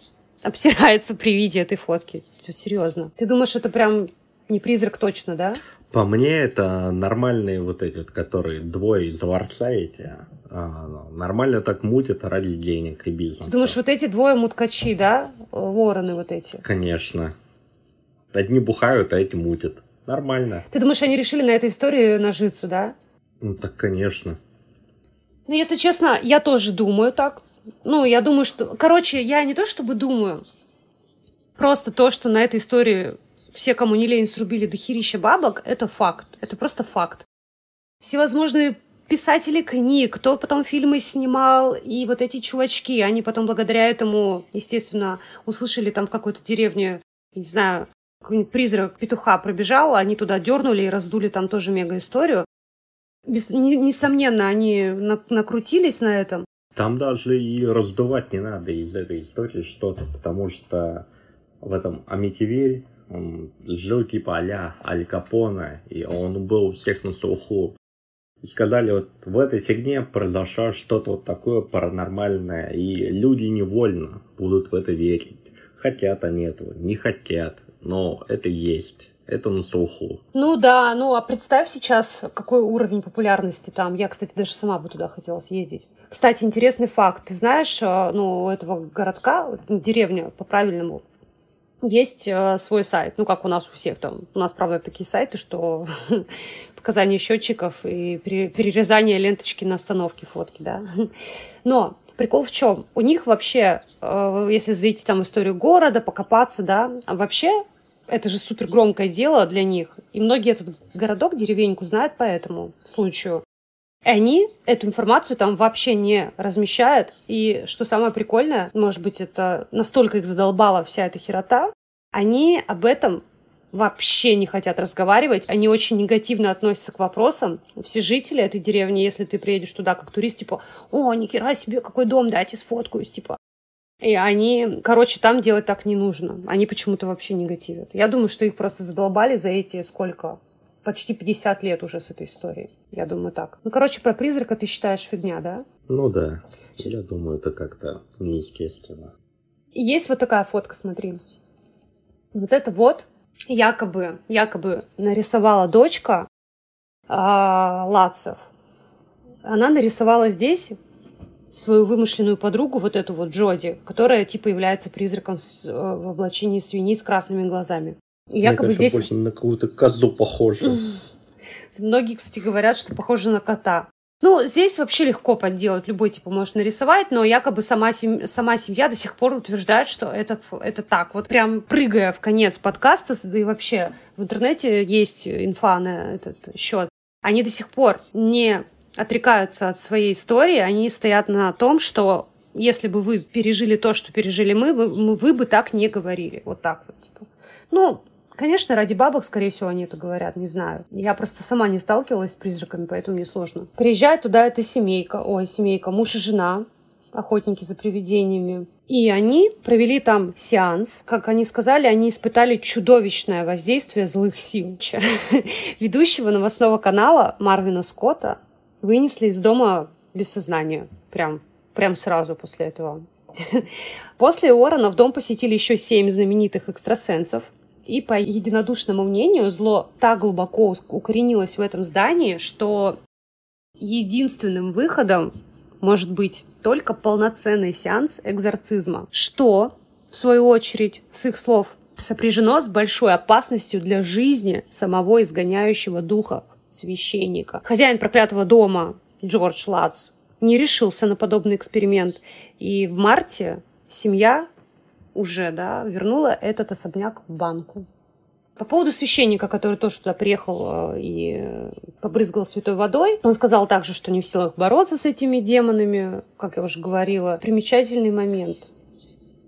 обсирается при виде этой фотки. Серьезно. Ты думаешь, это прям не призрак точно, да? По мне, это нормальные вот эти вот, которые двое из ларца эти, а, ну, нормально так мутят ради денег и бизнеса. Ты думаешь, вот эти двое муткачи, да? Вороны вот эти? Конечно. Одни бухают, а эти мутят. Нормально. Ты думаешь, они решили на этой истории нажиться, да? Ну, так, конечно. Ну, если честно, я тоже думаю так. Ну, я думаю, что... Короче, я не то чтобы думаю, просто то, что на этой истории все, кому не лень, срубили дохерища бабок, это факт. Это просто факт. Всевозможные писатели книг, кто потом фильмы снимал, и вот эти чувачки, они потом благодаря этому, естественно, услышали там в какой-то деревне, не знаю, какой-нибудь призрак петуха пробежал, они туда дернули и раздули там тоже мега историю. Без, не, несомненно, они на, накрутились на этом. Там даже и раздувать не надо из этой истории что-то, потому что в этом Амитивиль он жил типа а-ля Аль Капона, и он был у всех на слуху. И сказали, вот в этой фигне произошло что-то вот такое паранормальное, и люди невольно будут в это верить. Хотят они этого, не хотят, но это есть. Это на слуху. Ну да, ну а представь сейчас, какой уровень популярности там. Я, кстати, даже сама бы туда хотела съездить. Кстати, интересный факт. Ты знаешь, э, ну, этого городка, деревня по-правильному, есть э, свой сайт. Ну, как у нас у всех там. У нас, правда, такие сайты, что показания счетчиков и перерезание ленточки на остановке фотки, да. Но прикол в чем? У них вообще, э, если зайти там историю города, покопаться, да, вообще это же супер громкое дело для них. И многие этот городок, деревеньку знают по этому случаю. Они эту информацию там вообще не размещают. И что самое прикольное, может быть, это настолько их задолбала вся эта херота, они об этом вообще не хотят разговаривать, они очень негативно относятся к вопросам. Все жители этой деревни, если ты приедешь туда как турист, типа, о, нихера себе, какой дом, дайте сфоткаюсь, типа. И они, короче, там делать так не нужно. Они почему-то вообще негативят. Я думаю, что их просто задолбали за эти сколько? Почти 50 лет уже с этой историей. Я думаю так. Ну, короче, про призрака ты считаешь фигня, да? Ну да. Я думаю, это как-то неестественно. Есть вот такая фотка, смотри. Вот это вот якобы, якобы нарисовала дочка а, Лацев. Она нарисовала здесь свою вымышленную подругу, вот эту вот Джоди, которая типа является призраком э, в облачении свиньи с красными глазами. Якобы Мне здесь... больше на какую-то козу похоже. Многие, кстати, говорят, что похоже на кота. Ну, здесь вообще легко подделать, любой типа может нарисовать, но якобы сама, сем... сама семья до сих пор утверждает, что это, это так. Вот прям прыгая в конец подкаста, да и вообще в интернете есть инфа на этот счет. Они до сих пор не отрекаются от своей истории, они стоят на том, что если бы вы пережили то, что пережили мы, вы, вы бы так не говорили. Вот так вот. Типа. Ну, конечно, ради бабок, скорее всего, они это говорят, не знаю. Я просто сама не сталкивалась с призраками, поэтому мне сложно. Приезжает туда эта семейка, ой, семейка, муж и жена, охотники за привидениями. И они провели там сеанс. Как они сказали, они испытали чудовищное воздействие злых сил. Ведущего новостного канала Марвина Скотта вынесли из дома без сознания. Прям, прям сразу после этого. После Уоррена в дом посетили еще семь знаменитых экстрасенсов. И по единодушному мнению, зло так глубоко укоренилось в этом здании, что единственным выходом может быть только полноценный сеанс экзорцизма, что, в свою очередь, с их слов, сопряжено с большой опасностью для жизни самого изгоняющего духа священника. Хозяин проклятого дома Джордж Лац не решился на подобный эксперимент. И в марте семья уже да, вернула этот особняк банку. По поводу священника, который тоже туда приехал э, и побрызгал святой водой, он сказал также, что не в силах бороться с этими демонами, как я уже говорила. Примечательный момент.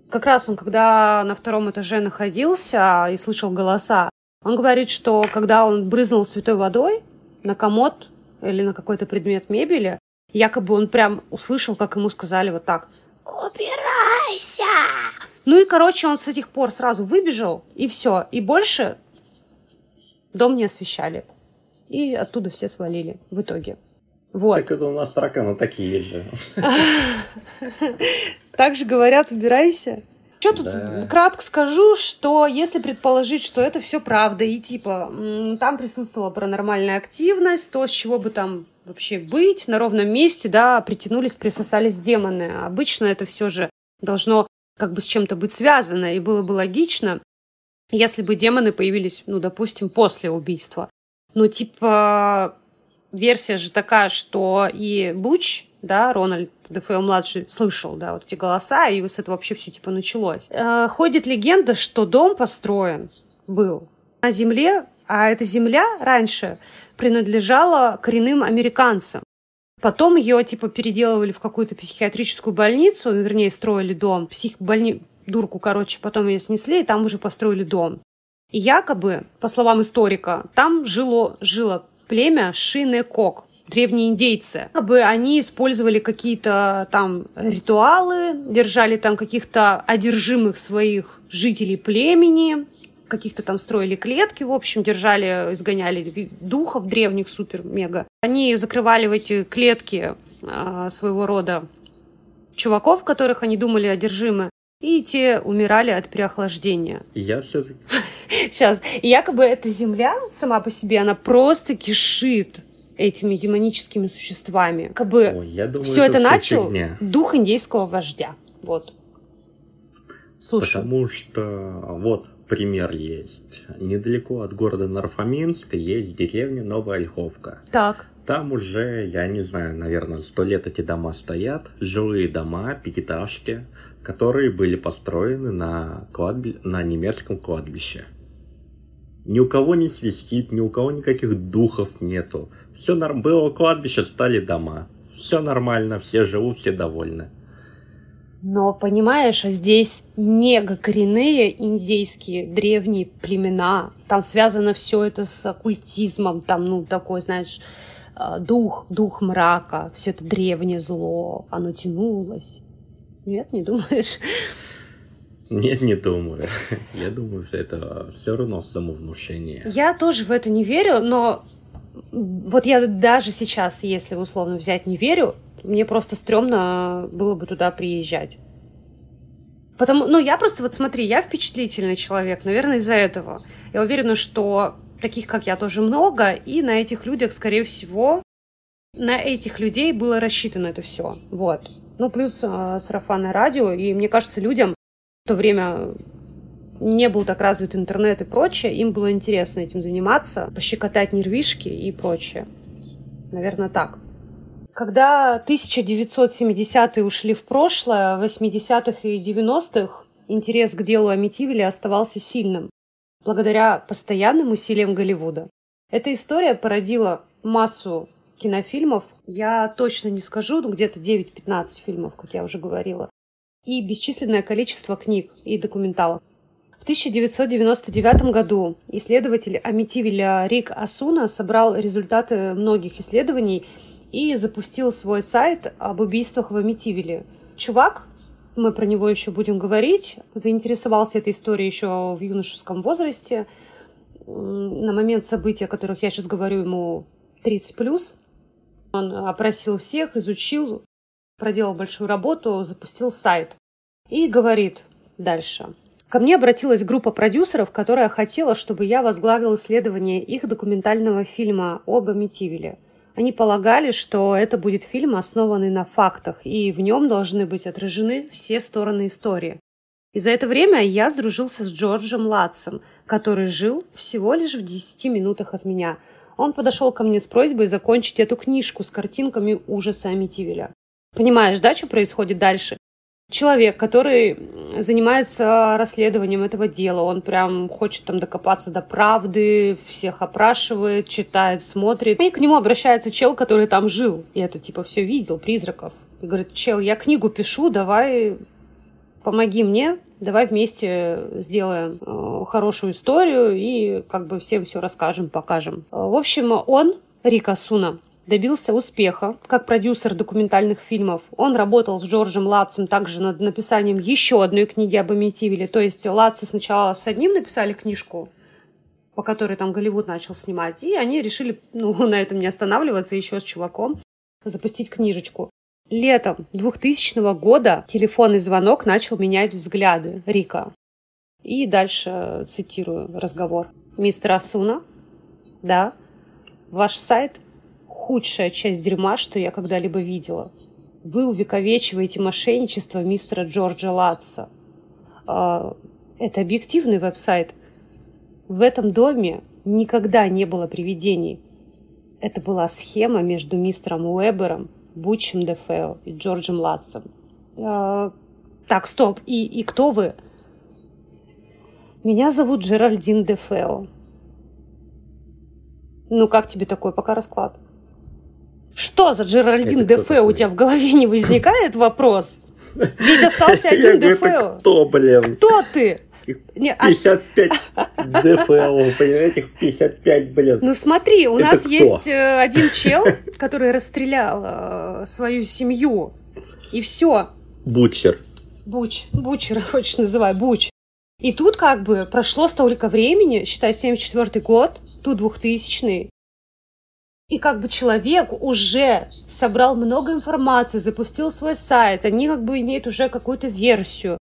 Как раз он, когда на втором этаже находился и слышал голоса, он говорит, что когда он брызнул святой водой, на комод или на какой-то предмет мебели, якобы он прям услышал, как ему сказали вот так «Убирайся!». Ну и, короче, он с этих пор сразу выбежал, и все. И больше дом не освещали. И оттуда все свалили в итоге. Вот. Так это у нас тараканы такие же. Так же говорят, убирайся. Что тут да. кратко скажу, что если предположить, что это все правда, и типа там присутствовала паранормальная активность, то с чего бы там вообще быть, на ровном месте, да, притянулись, присосались демоны. Обычно это все же должно как бы с чем-то быть связано, и было бы логично, если бы демоны появились, ну, допустим, после убийства. Ну, типа, версия же такая, что и Буч, да, Рональд ДФО-младший слышал, да, вот эти голоса, и вот с этого вообще все типа началось. Э, ходит легенда, что дом построен был на земле, а эта земля раньше принадлежала коренным американцам. Потом ее типа переделывали в какую-то психиатрическую больницу, вернее, строили дом. Психбольни... Дурку, короче, потом ее снесли, и там уже построили дом. И якобы, по словам историка, там жило, жило племя Шинекок. древние индейцы. Как бы они использовали какие-то там ритуалы, держали там каких-то одержимых своих жителей племени, каких-то там строили клетки, в общем, держали, изгоняли духов древних супер-мега. Они закрывали в эти клетки э, своего рода чуваков, которых они думали одержимы, и те умирали от переохлаждения. Я все-таки... Сейчас. И якобы эта земля сама по себе, она просто кишит этими демоническими существами. Как бы Ой, я думаю, все это, это начал фигня. дух индейского вождя. Вот. Слушай. Потому что вот пример есть. Недалеко от города Нарфаминска есть деревня Новая Ольховка. Так. Там уже, я не знаю, наверное, сто лет эти дома стоят. Жилые дома, пятиэтажки, которые были построены на, кладби... на немецком кладбище. Ни у кого не свистит, ни у кого никаких духов нету. Все норм... было кладбище, стали дома. Все нормально, все живут, все довольны. Но, понимаешь, здесь мега коренные индейские древние племена. Там связано все это с оккультизмом. Там, ну, такой, знаешь, дух, дух мрака. Все это древнее зло. Оно тянулось. Нет, не думаешь? Нет, не думаю. Я думаю, что это все равно самовнушение. Я тоже в это не верю, но вот я даже сейчас, если условно взять, не верю, мне просто стрёмно было бы туда приезжать. Потому, ну, я просто, вот смотри, я впечатлительный человек, наверное, из-за этого. Я уверена, что таких, как я, тоже много, и на этих людях, скорее всего, на этих людей было рассчитано это все. Вот. Ну, плюс э, сарафанное радио, и мне кажется, людям в то время не был так развит интернет и прочее, им было интересно этим заниматься, пощекотать нервишки и прочее. Наверное, так. Когда 1970-е ушли в прошлое, в 80-х и 90-х интерес к делу Амитивилля оставался сильным, благодаря постоянным усилиям Голливуда. Эта история породила массу кинофильмов, я точно не скажу, ну где-то 9-15 фильмов, как я уже говорила, и бесчисленное количество книг и документалов. В 1999 году исследователь Амитивиля Рик Асуна собрал результаты многих исследований и запустил свой сайт об убийствах в Амитивиле. Чувак, мы про него еще будем говорить, заинтересовался этой историей еще в юношеском возрасте. На момент событий, о которых я сейчас говорю, ему 30 плюс. Он опросил всех, изучил, проделал большую работу, запустил сайт. И говорит дальше. Ко мне обратилась группа продюсеров, которая хотела, чтобы я возглавил исследование их документального фильма об Амитивиле – они полагали, что это будет фильм, основанный на фактах, и в нем должны быть отражены все стороны истории. И за это время я сдружился с Джорджем Латсом, который жил всего лишь в 10 минутах от меня. Он подошел ко мне с просьбой закончить эту книжку с картинками ужаса Амитивиля. Понимаешь, да, что происходит дальше? Человек, который занимается расследованием этого дела. Он прям хочет там докопаться до правды, всех опрашивает, читает, смотрит. И к нему обращается чел, который там жил. И это типа все видел, призраков. И говорит, чел, я книгу пишу, давай помоги мне, давай вместе сделаем э, хорошую историю и как бы всем все расскажем, покажем. В общем, он, Рика Суна, добился успеха как продюсер документальных фильмов. Он работал с Джорджем Латцем также над написанием еще одной книги об Амитивиле. То есть Латцы сначала с одним написали книжку, по которой там Голливуд начал снимать, и они решили ну, на этом не останавливаться еще с чуваком, запустить книжечку. Летом 2000 года телефонный звонок начал менять взгляды Рика. И дальше цитирую разговор. «Мистер Асуна, да, ваш сайт худшая часть дерьма, что я когда-либо видела. Вы увековечиваете мошенничество мистера Джорджа Латса. А, это объективный веб-сайт. В этом доме никогда не было привидений. Это была схема между мистером Уэбером, Бутчем Дефео и Джорджем Латсом. А, так, стоп. И, и кто вы? Меня зовут Джеральдин Дефео. Ну, как тебе такой пока расклад? Что за Джеральдин Дефео у тебя в голове не возникает вопрос? Ведь остался один Дефео. Кто, блин? Кто ты? Не, 55 а... ДФЛ, понимаете, 55, блин. Ну смотри, у Это нас кто? есть э, один чел, который расстрелял э, свою семью, и все. Бучер. Буч, Бучер, хочешь называй, Буч. И тут как бы прошло столько времени, считай, 74 год, тут 2000 и как бы человек уже собрал много информации, запустил свой сайт, они как бы имеют уже какую-то версию,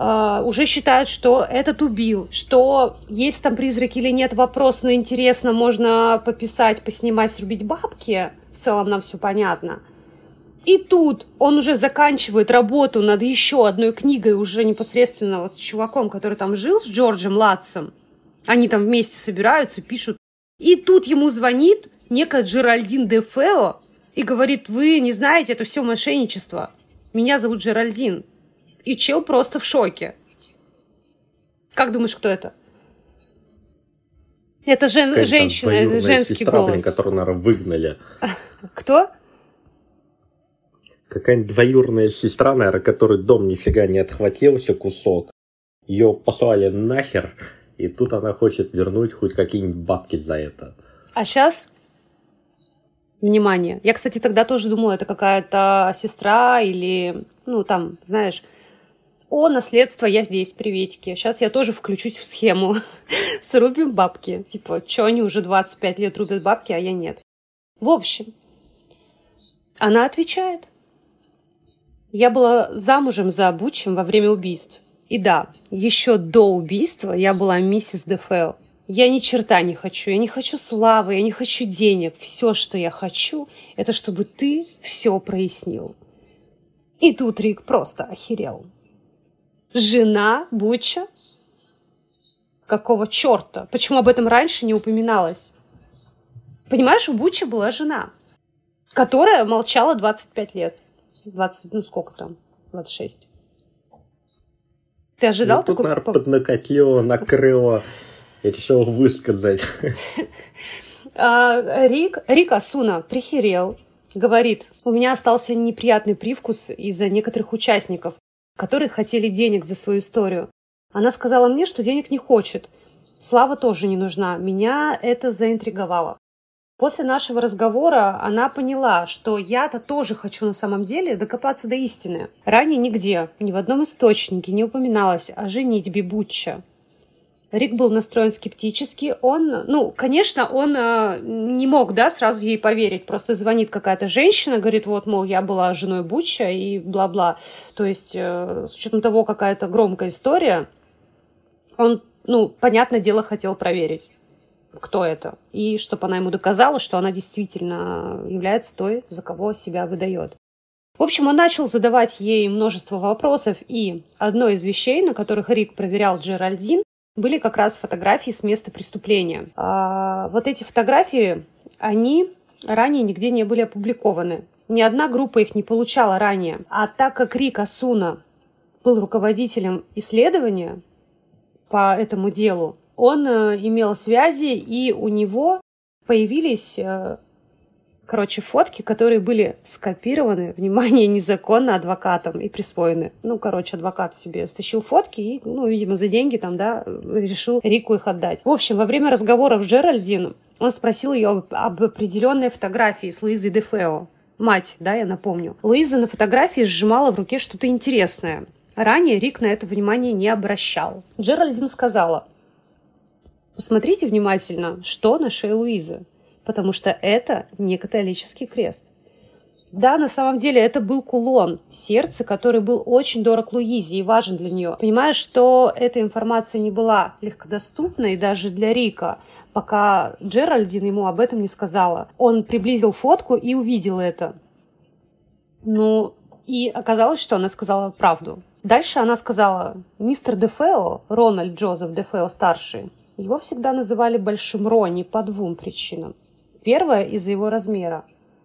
Uh, уже считают, что этот убил, что есть там призраки или нет, вопрос, но интересно, можно пописать, поснимать, срубить бабки, в целом нам все понятно. И тут он уже заканчивает работу над еще одной книгой, уже непосредственно вот с чуваком, который там жил, с Джорджем Латсом. Они там вместе собираются, пишут. И тут ему звонит некая Джеральдин де Фео и говорит, вы не знаете, это все мошенничество. Меня зовут Джеральдин. И чел просто в шоке. Как думаешь, кто это? Это жен... женщина, это женский сестра, голос. Блин, которую, наверное, выгнали. Кто? Какая-нибудь двоюрная сестра, наверное, которой дом нифига не отхватился кусок. Ее послали нахер, и тут она хочет вернуть хоть какие-нибудь бабки за это. А сейчас внимание. Я, кстати, тогда тоже думала, это какая-то сестра или, ну, там, знаешь, о, наследство, я здесь, приветики. Сейчас я тоже включусь в схему. Срубим бабки. Типа, что они уже 25 лет рубят бабки, а я нет. В общем, она отвечает. Я была замужем за Бучем во время убийств. И да, еще до убийства я была миссис Дефео. Я ни черта не хочу. Я не хочу славы, я не хочу денег. Все, что я хочу, это чтобы ты все прояснил. И тут Рик просто охерел. Жена Буча? Какого черта? Почему об этом раньше не упоминалось? Понимаешь, у Буча была жена, которая молчала 25 лет. 20, ну сколько там? 26. Ты ожидал ну, тут, такой... наверное, поднакатило, накрыло. Я решил высказать. А, Рик, Рик Асуна прихерел, говорит, у меня остался неприятный привкус из-за некоторых участников, которые хотели денег за свою историю. Она сказала мне, что денег не хочет. Слава тоже не нужна. Меня это заинтриговало. После нашего разговора она поняла, что я-то тоже хочу на самом деле докопаться до истины. Ранее нигде, ни в одном источнике не упоминалось о женитьбе Бутча. Рик был настроен скептически. Он, ну, конечно, он э, не мог, да, сразу ей поверить. Просто звонит какая-то женщина, говорит, вот, мол, я была женой Буча и бла-бла. То есть, э, с учетом того, какая-то громкая история, он, ну, понятное дело, хотел проверить, кто это. И чтобы она ему доказала, что она действительно является той, за кого себя выдает. В общем, он начал задавать ей множество вопросов, и одно из вещей, на которых Рик проверял Джеральдин, были как раз фотографии с места преступления. А, вот эти фотографии, они ранее нигде не были опубликованы. Ни одна группа их не получала ранее. А так как Рик Асуна был руководителем исследования по этому делу, он э, имел связи, и у него появились э, короче, фотки, которые были скопированы, внимание, незаконно адвокатом и присвоены. Ну, короче, адвокат себе стащил фотки и, ну, видимо, за деньги там, да, решил Рику их отдать. В общем, во время разговоров с Джеральдин он спросил ее об, определенной фотографии с Луизой Дефео. Мать, да, я напомню. Луиза на фотографии сжимала в руке что-то интересное. Ранее Рик на это внимание не обращал. Джеральдин сказала, посмотрите внимательно, что на шее Луизы потому что это не католический крест. Да, на самом деле это был кулон, сердце, который был очень дорог Луизе и важен для нее. Понимаешь, что эта информация не была легкодоступной даже для Рика, пока Джеральдин ему об этом не сказала. Он приблизил фотку и увидел это. Ну, и оказалось, что она сказала правду. Дальше она сказала, мистер Дефео, Рональд Джозеф Дефео старший, его всегда называли Большим Рони по двум причинам. Первая из-за его размера,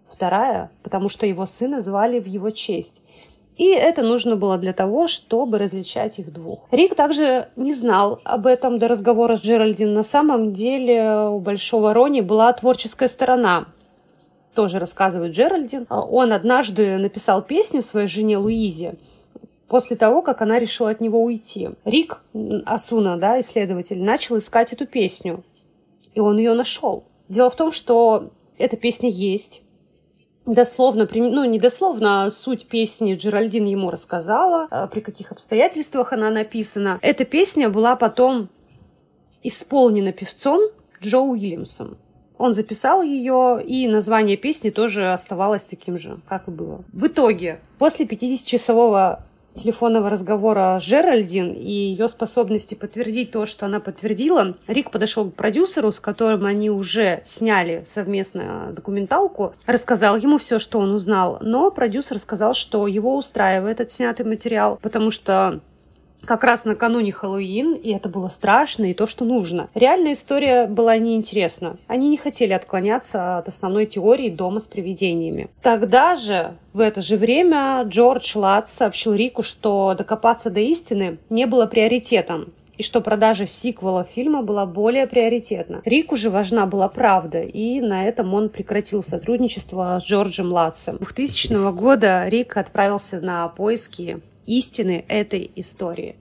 вторая, потому что его сына звали в его честь. И это нужно было для того, чтобы различать их двух. Рик также не знал об этом до разговора с Джеральдин. На самом деле у Большого Рони была творческая сторона. Тоже рассказывает Джеральдин. Он однажды написал песню своей жене Луизе, после того, как она решила от него уйти. Рик Асуна, да, исследователь, начал искать эту песню, и он ее нашел. Дело в том, что эта песня есть, дословно, ну не дословно, а суть песни Джеральдин ему рассказала, а при каких обстоятельствах она написана. Эта песня была потом исполнена певцом Джо Уильямсом. Он записал ее, и название песни тоже оставалось таким же, как и было. В итоге, после 50-часового телефонного разговора Джеральдин и ее способности подтвердить то, что она подтвердила, Рик подошел к продюсеру, с которым они уже сняли совместно документалку, рассказал ему все, что он узнал, но продюсер сказал, что его устраивает этот снятый материал, потому что как раз накануне Хэллоуин, и это было страшно, и то, что нужно. Реальная история была неинтересна. Они не хотели отклоняться от основной теории дома с привидениями. Тогда же, в это же время, Джордж Латт сообщил Рику, что докопаться до истины не было приоритетом, и что продажа сиквела фильма была более приоритетна. Рику же важна была правда, и на этом он прекратил сотрудничество с Джорджем Латсом. 2000 года Рик отправился на поиски истины этой истории.